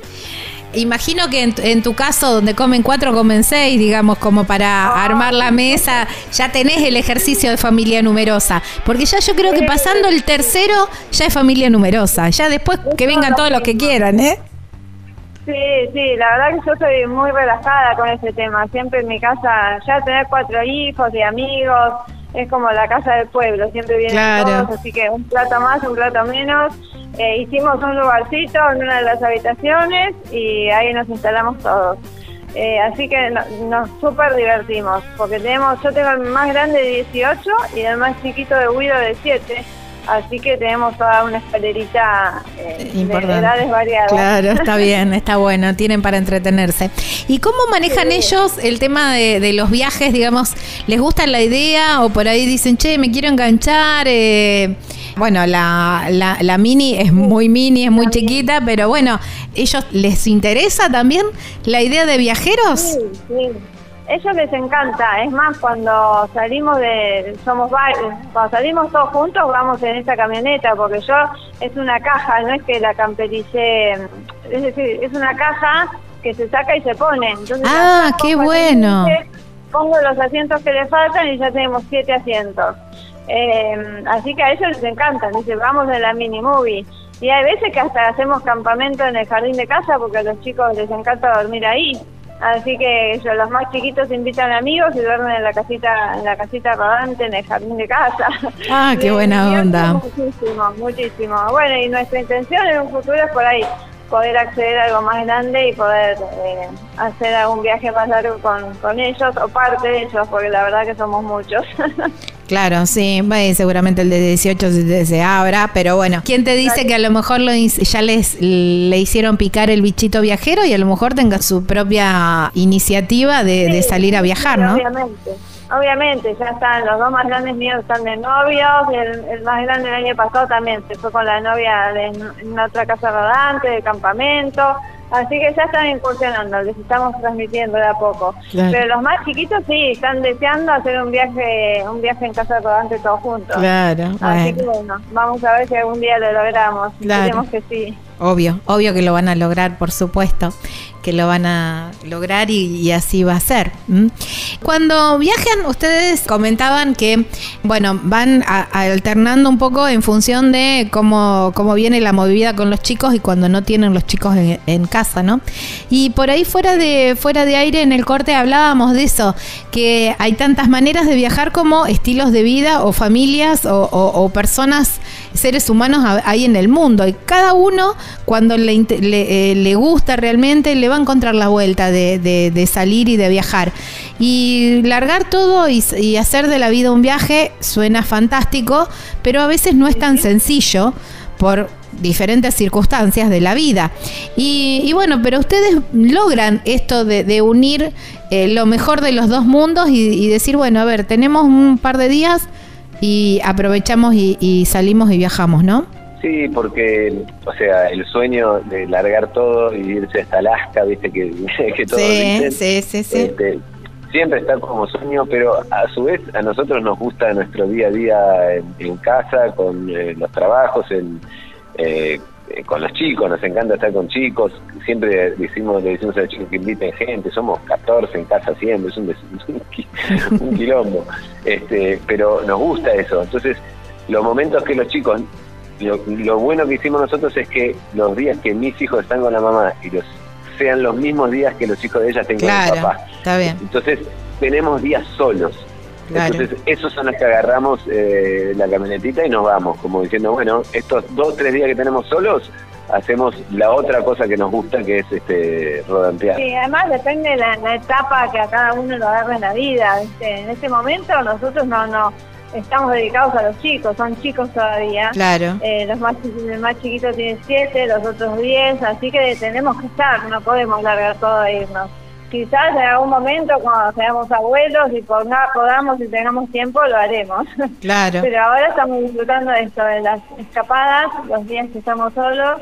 Imagino que en, en tu caso, donde comen cuatro, comen seis, digamos, como para armar la mesa, ya tenés el ejercicio de familia numerosa. Porque ya yo creo que pasando el tercero, ya es familia numerosa. Ya después que vengan todos los que quieran, ¿eh? Sí, sí, la verdad que yo soy muy relajada con ese tema. Siempre en mi casa, ya tener cuatro hijos y amigos, es como la casa del pueblo, siempre vienen Claro. todos, así que un plato más, un plato menos. Eh, hicimos un lugarcito en una de las habitaciones y ahí nos instalamos todos. Eh, así que no- nos súper divertimos, porque tenemos, yo tengo el más grande de 18 y el más chiquito de Guido de 7. Así que tenemos toda una escalerita eh, de edades variadas. Claro, <laughs> está bien, está bueno, tienen para entretenerse. ¿Y cómo manejan ellos el tema de, de los viajes, digamos? ¿Les gusta la idea o por ahí dicen, che, me quiero enganchar? eh, bueno, la, la, la mini es muy mini, es muy chiquita, pero bueno, ¿ellos les interesa también la idea de viajeros? Sí, sí. Ellos les encanta. Es más, cuando salimos de, somos cuando salimos todos juntos vamos en esta camioneta, porque yo es una caja, no es que la camperice, es decir, es una caja que se saca y se pone. Entonces, Ah, qué bueno. Pongo los asientos que le faltan y ya tenemos siete asientos. Eh, así que a ellos les encantan, dicen, vamos en la mini movie. Y hay veces que hasta hacemos campamento en el jardín de casa porque a los chicos les encanta dormir ahí. Así que ellos, los más chiquitos invitan amigos y duermen en la casita, en la casita rodante en el jardín de casa. Ah, qué buena onda. Muchísimo, muchísimo. Bueno, y nuestra intención en un futuro es por ahí poder acceder a algo más grande y poder eh, hacer algún viaje más largo con, con ellos o parte de ellos, porque la verdad que somos muchos. <laughs> Claro, sí, bueno, seguramente el de 18 se, abra, pero bueno, ¿quién te dice que a lo mejor lo, ya les le hicieron picar el bichito viajero y a lo mejor tenga su propia iniciativa de, de salir a viajar, Sí, ¿no? Obviamente, obviamente, ya están, los dos más grandes míos están de novios, el, el más grande el año pasado también se fue con la novia de, en otra casa rodante, de campamento, así que ya están incursionando, les estamos transmitiendo de a poco. Claro. Pero los más chiquitos sí, están deseando hacer un viaje un viaje en casa rodante todos juntos. Claro, Así que bueno. bueno, vamos a ver si algún día lo logramos. Claro. Esperemos que sí. Obvio, obvio que lo van a lograr, por supuesto, que lo van a lograr y, y así va a ser. Cuando viajan, ustedes comentaban que, bueno, van a- alternando un poco en función de cómo, cómo viene la movida con los chicos y cuando no tienen los chicos en, en casa, ¿no? Y por ahí fuera de, fuera de aire, en el corte hablábamos de eso, que hay tantas maneras de viajar como estilos de vida o familias o, o- o personas, seres humanos ahí en el mundo. Y cada uno, cuando le, eh, le gusta realmente, le va a encontrar la vuelta de, de- de salir y de viajar. Y largar todo y hacer de la vida un viaje suena fantástico, pero a veces no es tan sencillo por diferentes circunstancias de la vida. Y, y bueno, pero ustedes logran esto de, de unir eh, lo mejor de los dos mundos y, y decir, bueno, a ver, tenemos un par de días y aprovechamos y, y salimos y viajamos, ¿no? Sí, porque, o sea, el sueño de largar todo y irse hasta Alaska, viste, que, <laughs> que todos Sí, dicen, sí, sí, sí. este, siempre está como sueño, pero a su vez a nosotros nos gusta nuestro día a día en, en casa, con eh, los trabajos, en, eh, eh, con los chicos, nos encanta estar con chicos, siempre decimos, le decimos a los chicos que inviten gente, somos 14 en casa siempre, es <laughs> un, quilombo, este, pero nos gusta eso, entonces los momentos que los chicos, lo, lo bueno que hicimos nosotros es que los días que mis hijos están con la mamá y los sean los mismos días que los hijos de ella estén con el papá. está bien. Entonces tenemos días solos. Claro. Entonces esos son los que agarramos eh, la camionetita y nos vamos, como diciendo, bueno, estos dos, tres días que tenemos solos, hacemos la otra cosa que nos gusta, que es este rodantear. Sí, además depende de la, la etapa que a cada uno lo agarre en la vida. ¿viste? En ese momento nosotros no, no, estamos dedicados a los chicos, son chicos todavía. Claro. Eh, los más, el más chiquito tiene siete, los otros diez, así que tenemos que estar, no podemos largar todo e irnos. Quizás en algún momento cuando seamos abuelos y podamos y tengamos tiempo lo haremos. <laughs> Claro. Pero ahora estamos disfrutando de esto, de las escapadas, los días que estamos solos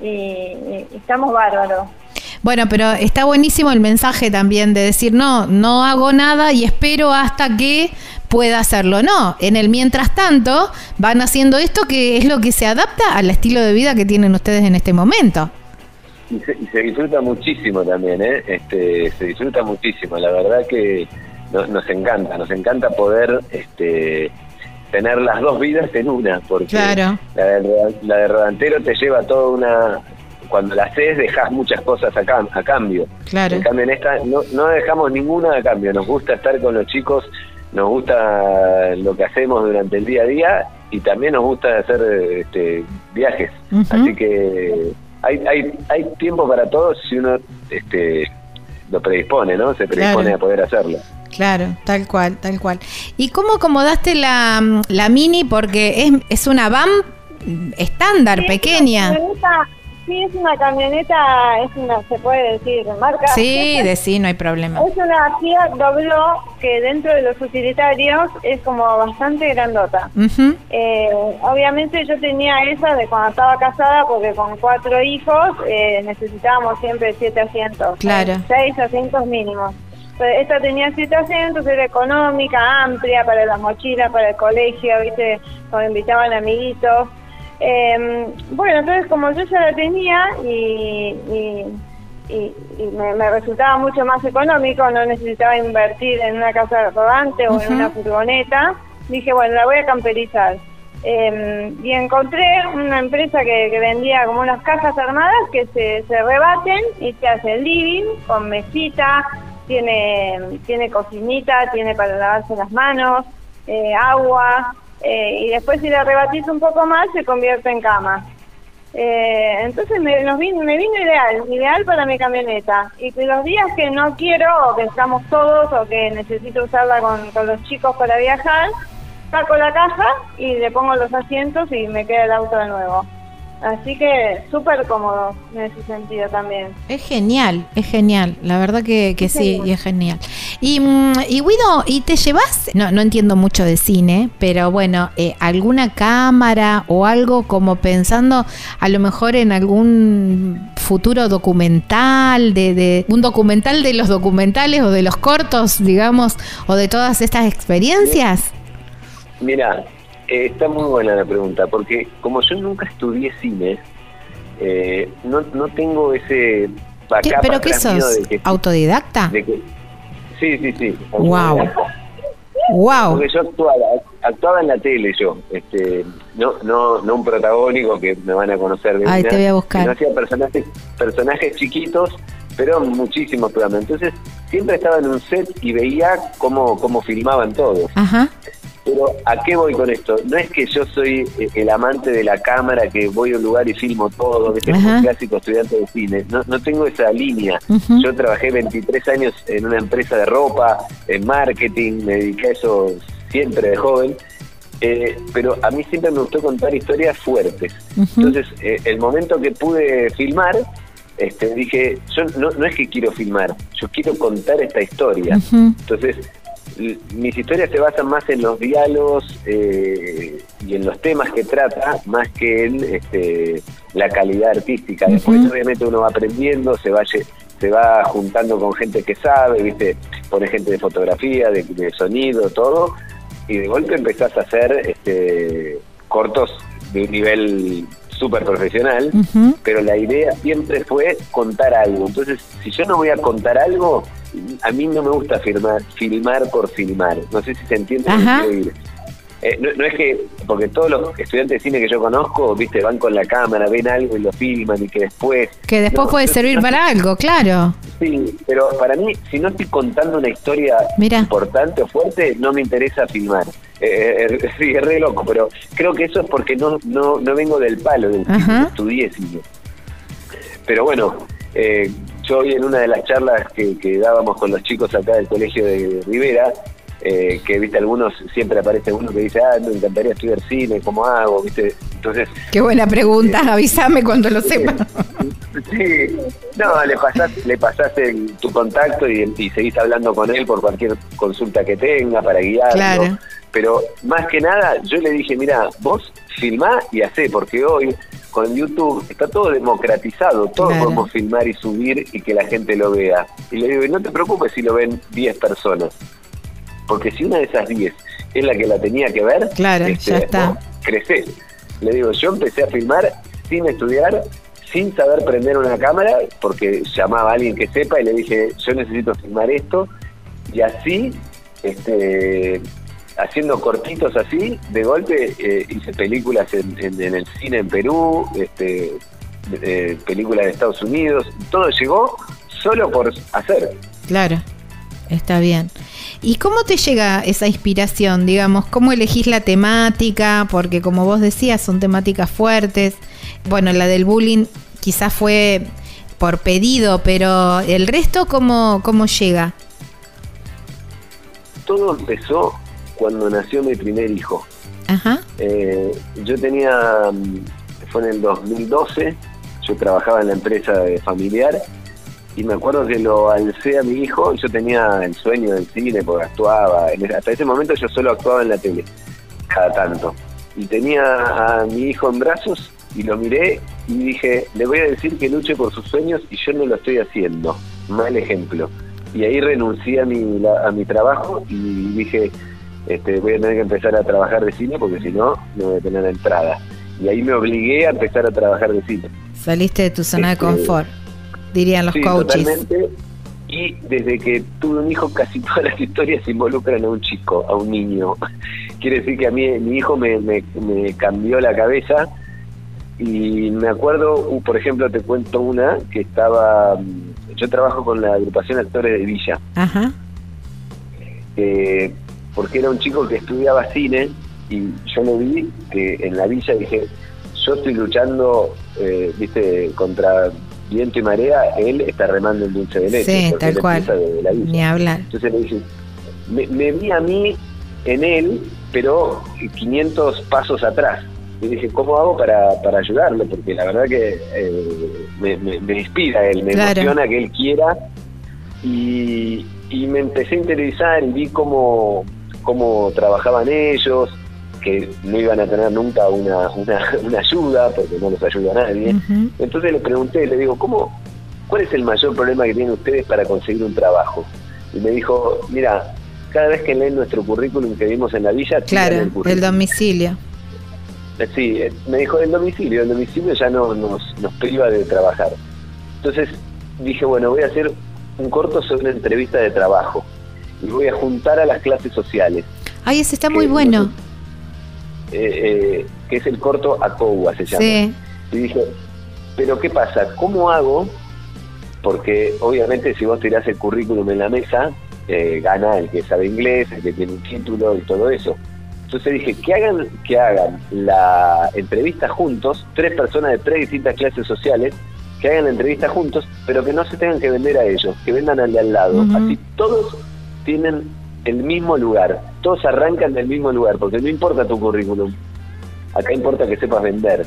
y estamos bárbaros. Bueno, pero está buenísimo el mensaje también de decir, no, no hago nada y espero hasta que pueda hacerlo. No, en el mientras tanto van haciendo esto que es lo que se adapta al estilo de vida que tienen ustedes en este momento. Y se, disfruta muchísimo también, ¿eh? Este, se disfruta muchísimo. La verdad que nos encanta, nos encanta poder este, tener las dos vidas en una, porque la, de, la de Rodantero te lleva toda una cuando la haces dejas muchas cosas a, a cambio. Claro. En cambio en esta no, no dejamos ninguna a cambio, nos gusta estar con los chicos, nos gusta lo que hacemos durante el día a día y también nos gusta hacer este, viajes. Así que hay, hay, hay tiempo para todos si uno este, lo predispone, ¿no? Se predispone a poder hacerlo. Claro, tal cual, tal cual. ¿Y cómo acomodaste la, la mini? Porque es, es una van estándar, pequeña. Sí, es una camioneta, es una, se puede decir, marca. Sí, de sí, no hay problema. Es una Fiat Doblo que dentro de los utilitarios es como bastante grandota. eh, obviamente yo tenía esa de cuando estaba casada porque con cuatro hijos eh, necesitábamos siempre siete asientos. Claro. Seis asientos mínimos. Esta tenía siete asientos, era económica, amplia para la mochila, para el colegio, ¿viste? Cuando invitaban amiguitos. Eh, bueno, entonces como yo ya la tenía y, me, resultaba mucho más económico, no necesitaba invertir en una casa rodante o en una furgoneta, dije, bueno, la voy a camperizar. Eh, y encontré una empresa que, vendía como unas cajas armadas que se, se rebaten y se hace el living con mesita, tiene, tiene cocinita, tiene para lavarse las manos, eh, agua, eh, y después si le rebatís un poco más se convierte en cama. Eh, entonces me, nos vino, me vino ideal, ideal para mi camioneta. Y los días que no quiero, o que estamos todos, o que necesito usarla con, con los chicos para viajar, saco la caja y le pongo los asientos y me queda el auto de nuevo. Así que súper cómodo en ese sentido también. Es genial, es genial. La verdad que, que sí, y es genial. Y, mm, y Guido, ¿y te llevas? No, no entiendo mucho de cine, pero bueno, eh, ¿alguna cámara o algo como pensando a lo mejor en algún futuro documental, de, de un documental de los documentales o de los cortos, digamos, o de todas estas experiencias? Mira, eh, está muy buena la pregunta, porque como yo nunca estudié cine, eh, no, no tengo ese ¿Pero qué sos? ¿Autodidacta? sí, sí, sí. Wow. Wow. Porque yo actuaba, actuaba en la tele yo, este, no, no, no un protagónico que me van a conocer de Ay, te voy a buscar. No hacía personajes, personajes chiquitos, pero muchísimos programas. Entonces, siempre estaba en un set y veía cómo, cómo filmaban todos. Ajá. Pero ¿a qué voy con esto? No es que yo soy eh, el amante de la cámara que voy a un lugar y filmo todo, que tengo un clásico estudiante de cine. No, no tengo esa línea. Yo trabajé 23 años en una empresa de ropa, en marketing, me dediqué a eso siempre de joven. Eh, pero a mí siempre me gustó contar historias fuertes. Entonces, eh, el momento que pude filmar, este, dije, yo no, no es que quiero filmar, yo quiero contar esta historia. Entonces, mis historias se basan más en los diálogos eh, y en los temas que trata, más que en este, la calidad artística. Después, obviamente, uno va aprendiendo, se va, se va juntando con gente que sabe, ¿viste? Pone gente de fotografía, de, sonido, todo, y de golpe empezás a hacer este, cortos de un nivel súper profesional, pero la idea siempre fue contar algo. Entonces, si yo no voy a contar algo, a mí no me gusta filmar, filmar por filmar. No sé si se entiende. Eh, no, es que, porque todos los estudiantes de cine que yo conozco, viste, van con la cámara, ven algo y lo filman y que después... Que después puede servir para algo, claro. Sí, pero para mí, si no estoy contando una historia importante o fuerte, no me interesa filmar. Eh, eh, <laughs> sí, es re loco, pero creo que eso es porque no, no, no vengo del palo del cine, estudié cine. Pero bueno, eh, yo hoy en una de las charlas que, dábamos con los chicos acá del colegio de Rivera, eh, que viste algunos siempre aparece uno que dice ah me encantaría estudiar cine cómo hago viste. Entonces qué buena pregunta avísame cuando lo sepa. sí. No le pasás le pasás el, tu contacto y, y, seguís hablando con él por cualquier consulta que tenga para guiarlo. Claro. pero más que nada yo le dije mira vos filmá y hacé porque hoy con YouTube está todo democratizado, todos Claro. podemos filmar y subir y que la gente lo vea. Y le digo, y no te preocupes si lo ven 10 personas, porque si una de esas 10 es la que la tenía que ver, este, Claro, ya está. vos crecés. Le digo, yo empecé a filmar sin estudiar, sin saber prender una cámara, porque llamaba a alguien que sepa y le dije, yo necesito filmar esto, y así, este haciendo cortitos así, de golpe eh, hice películas en, en- en el cine en Perú, este, eh, películas de Estados Unidos, todo llegó solo por hacer. Claro, está bien. ¿Y cómo te llega esa inspiración? Digamos, ¿cómo elegís la temática? Porque como vos decías, son temáticas fuertes. Bueno, la del bullying quizás fue por pedido, pero el resto, ¿cómo, cómo llega? Todo empezó cuando nació mi primer hijo. Ajá. Eh, yo tenía, mm, fue en el 2012, yo trabajaba en la empresa de familiar y me acuerdo que lo alcé a mi hijo, yo tenía el sueño del cine porque actuaba, hasta ese momento yo solo actuaba en la tele, cada tanto. Y tenía a mi hijo en brazos y lo miré y dije, le voy a decir que luche por sus sueños y yo no lo estoy haciendo. Mal ejemplo. Y ahí renuncié a mi, la- a mi trabajo y dije, este, voy a tener que empezar a trabajar de cine porque si no, no voy a tener entrada. Y ahí me obligué a empezar a trabajar de cine. Saliste de tu zona Este, de confort, dirían los sí, coaches. totalmente. Y desde que tuve un hijo, casi <laughs> todas las historias involucran a un chico, a un niño. Quiere decir que a mí, mi hijo me, me, me cambió la cabeza. Y me acuerdo, uh, por ejemplo, te cuento una que estaba. mm, Yo trabajo con la agrupación Actores de Villa. Ajá. eh, porque era un chico que estudiaba cine y yo lo vi que en la villa dije, yo estoy luchando, eh, viste, contra viento y marea, él está remando el dulce de leche. Sí, tal cual. de la villa. Ni hablar. Entonces le dije, me, me vi a mí en él, pero 500 pasos atrás. Y dije, ¿cómo hago para, para ayudarlo? Porque la verdad que eh, me, me- me inspira él, me Claro. emociona que él quiera. Y, y me empecé a interesar y vi cómo, cómo trabajaban ellos, que no iban a tener nunca una, una, <laughs> una ayuda, porque no los ayuda nadie. Ujú. Entonces le pregunté, le digo, ¿cómo, ¿cuál es el mayor problema que tienen ustedes para conseguir un trabajo? Y me dijo, mira, cada vez que leen nuestro currículum que vimos en la villa, Claro, el el domicilio. Eh, Sí, eh, me dijo el domicilio, el domicilio ya no nos, nos priva de trabajar. Entonces dije, bueno, voy a hacer un corto sobre una entrevista de trabajo y voy a juntar a las clases sociales, Ay, ese está muy bueno. eh, eh, que es el corto ACOUA se llama. Sí, Y dije, pero ¿qué pasa? ¿Cómo hago? Porque obviamente si vos tirás el currículum en la mesa, eh, gana el que sabe inglés, el que tiene un título y todo eso. Entonces dije, que hagan, que hagan la entrevista juntos, tres personas de tres distintas clases sociales, que hagan la entrevista juntos, pero que no se tengan que vender a ellos, que vendan al de al lado. Así todos tienen el mismo lugar, todos arrancan del mismo lugar, porque no importa tu currículum, acá importa que sepas vender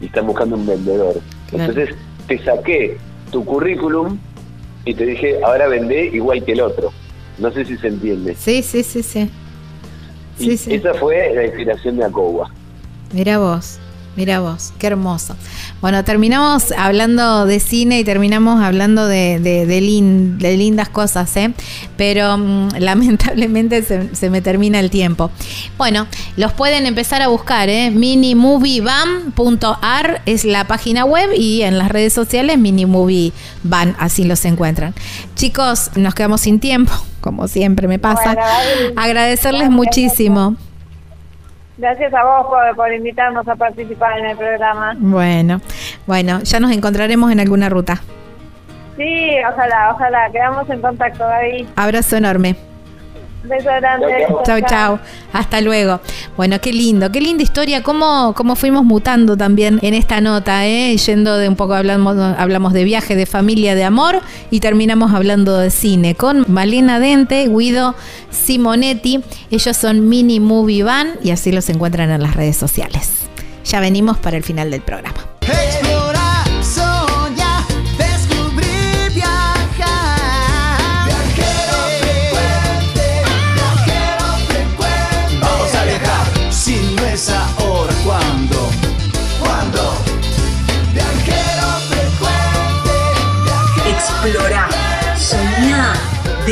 y están buscando un vendedor. Claro. Entonces te saqué tu currículum y te dije, ahora vendé igual que el otro. No sé si se entiende. sí, sí, sí, sí. Y Sí, sí. Esa fue la inspiración de Acoba. Mira vos, mira vos, qué hermoso. Bueno, terminamos hablando de cine y terminamos hablando de, de, de lin- de lindas cosas, ¿eh? Pero mm, <laughs> lamentablemente se, se me termina el tiempo. Bueno, los pueden empezar a buscar, ¿eh? minimovieban.ar es la página web y en las redes sociales minimovieban, así los encuentran. Chicos, nos quedamos sin tiempo, <laughs> como siempre me pasa. Agradecerles muchísimo. Gracias a vos por, por invitarnos a participar en el programa. Bueno, bueno, ya nos encontraremos en alguna ruta. Sí, ojalá, ojalá. Quedamos en contacto, Gaby. Abrazo enorme. Beso grande. Chau, chau. Hasta luego. Bueno, qué lindo, qué linda historia. Cómo, cómo fuimos mutando también en esta nota, ¿eh? Yendo de un poco, hablamos, hablamos de viaje, de familia, de amor y terminamos hablando de cine con Malena Dente, Guido Simonetti. Ellos son Mini Movie Van y así los encuentran en las redes sociales. Ya venimos para el final del programa. Explorar,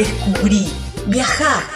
descubrir, viajar.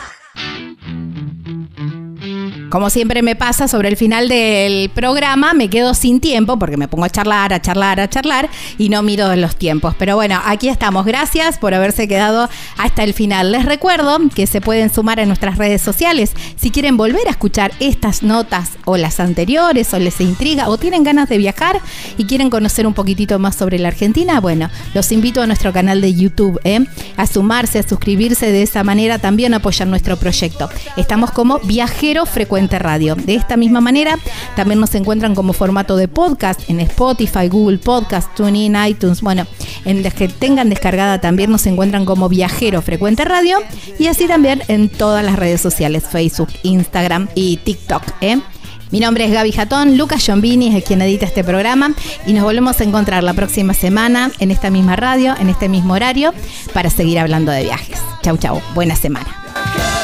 Como siempre me pasa sobre el final del programa, me quedo sin tiempo porque me pongo a charlar, a charlar, a charlar y no miro los tiempos. Pero bueno, aquí estamos. Gracias por haberse quedado hasta el final. Les recuerdo que se pueden sumar a nuestras redes sociales si quieren volver a escuchar estas notas o las anteriores o les intriga o tienen ganas de viajar y quieren conocer un poquitito más sobre la Argentina. Bueno, los invito a nuestro canal de YouTube, ¿eh? a sumarse, a suscribirse. De esa manera también apoyar nuestro proyecto. Estamos como Viajero Radio. De esta misma manera, también nos encuentran como formato de podcast en Spotify, Google Podcast, TuneIn, iTunes. Bueno, en las que tengan descargada también nos encuentran como Viajero Frecuente Radio y así también en todas las redes sociales, Facebook, Instagram y TikTok. ¿eh? Mi nombre es Gaby Jatón, Lucas Giombini es quien edita este programa y nos volvemos a encontrar la próxima semana en esta misma radio, en este mismo horario, para seguir hablando de viajes. Chau, chau. Buena semana.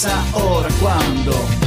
viajar, si no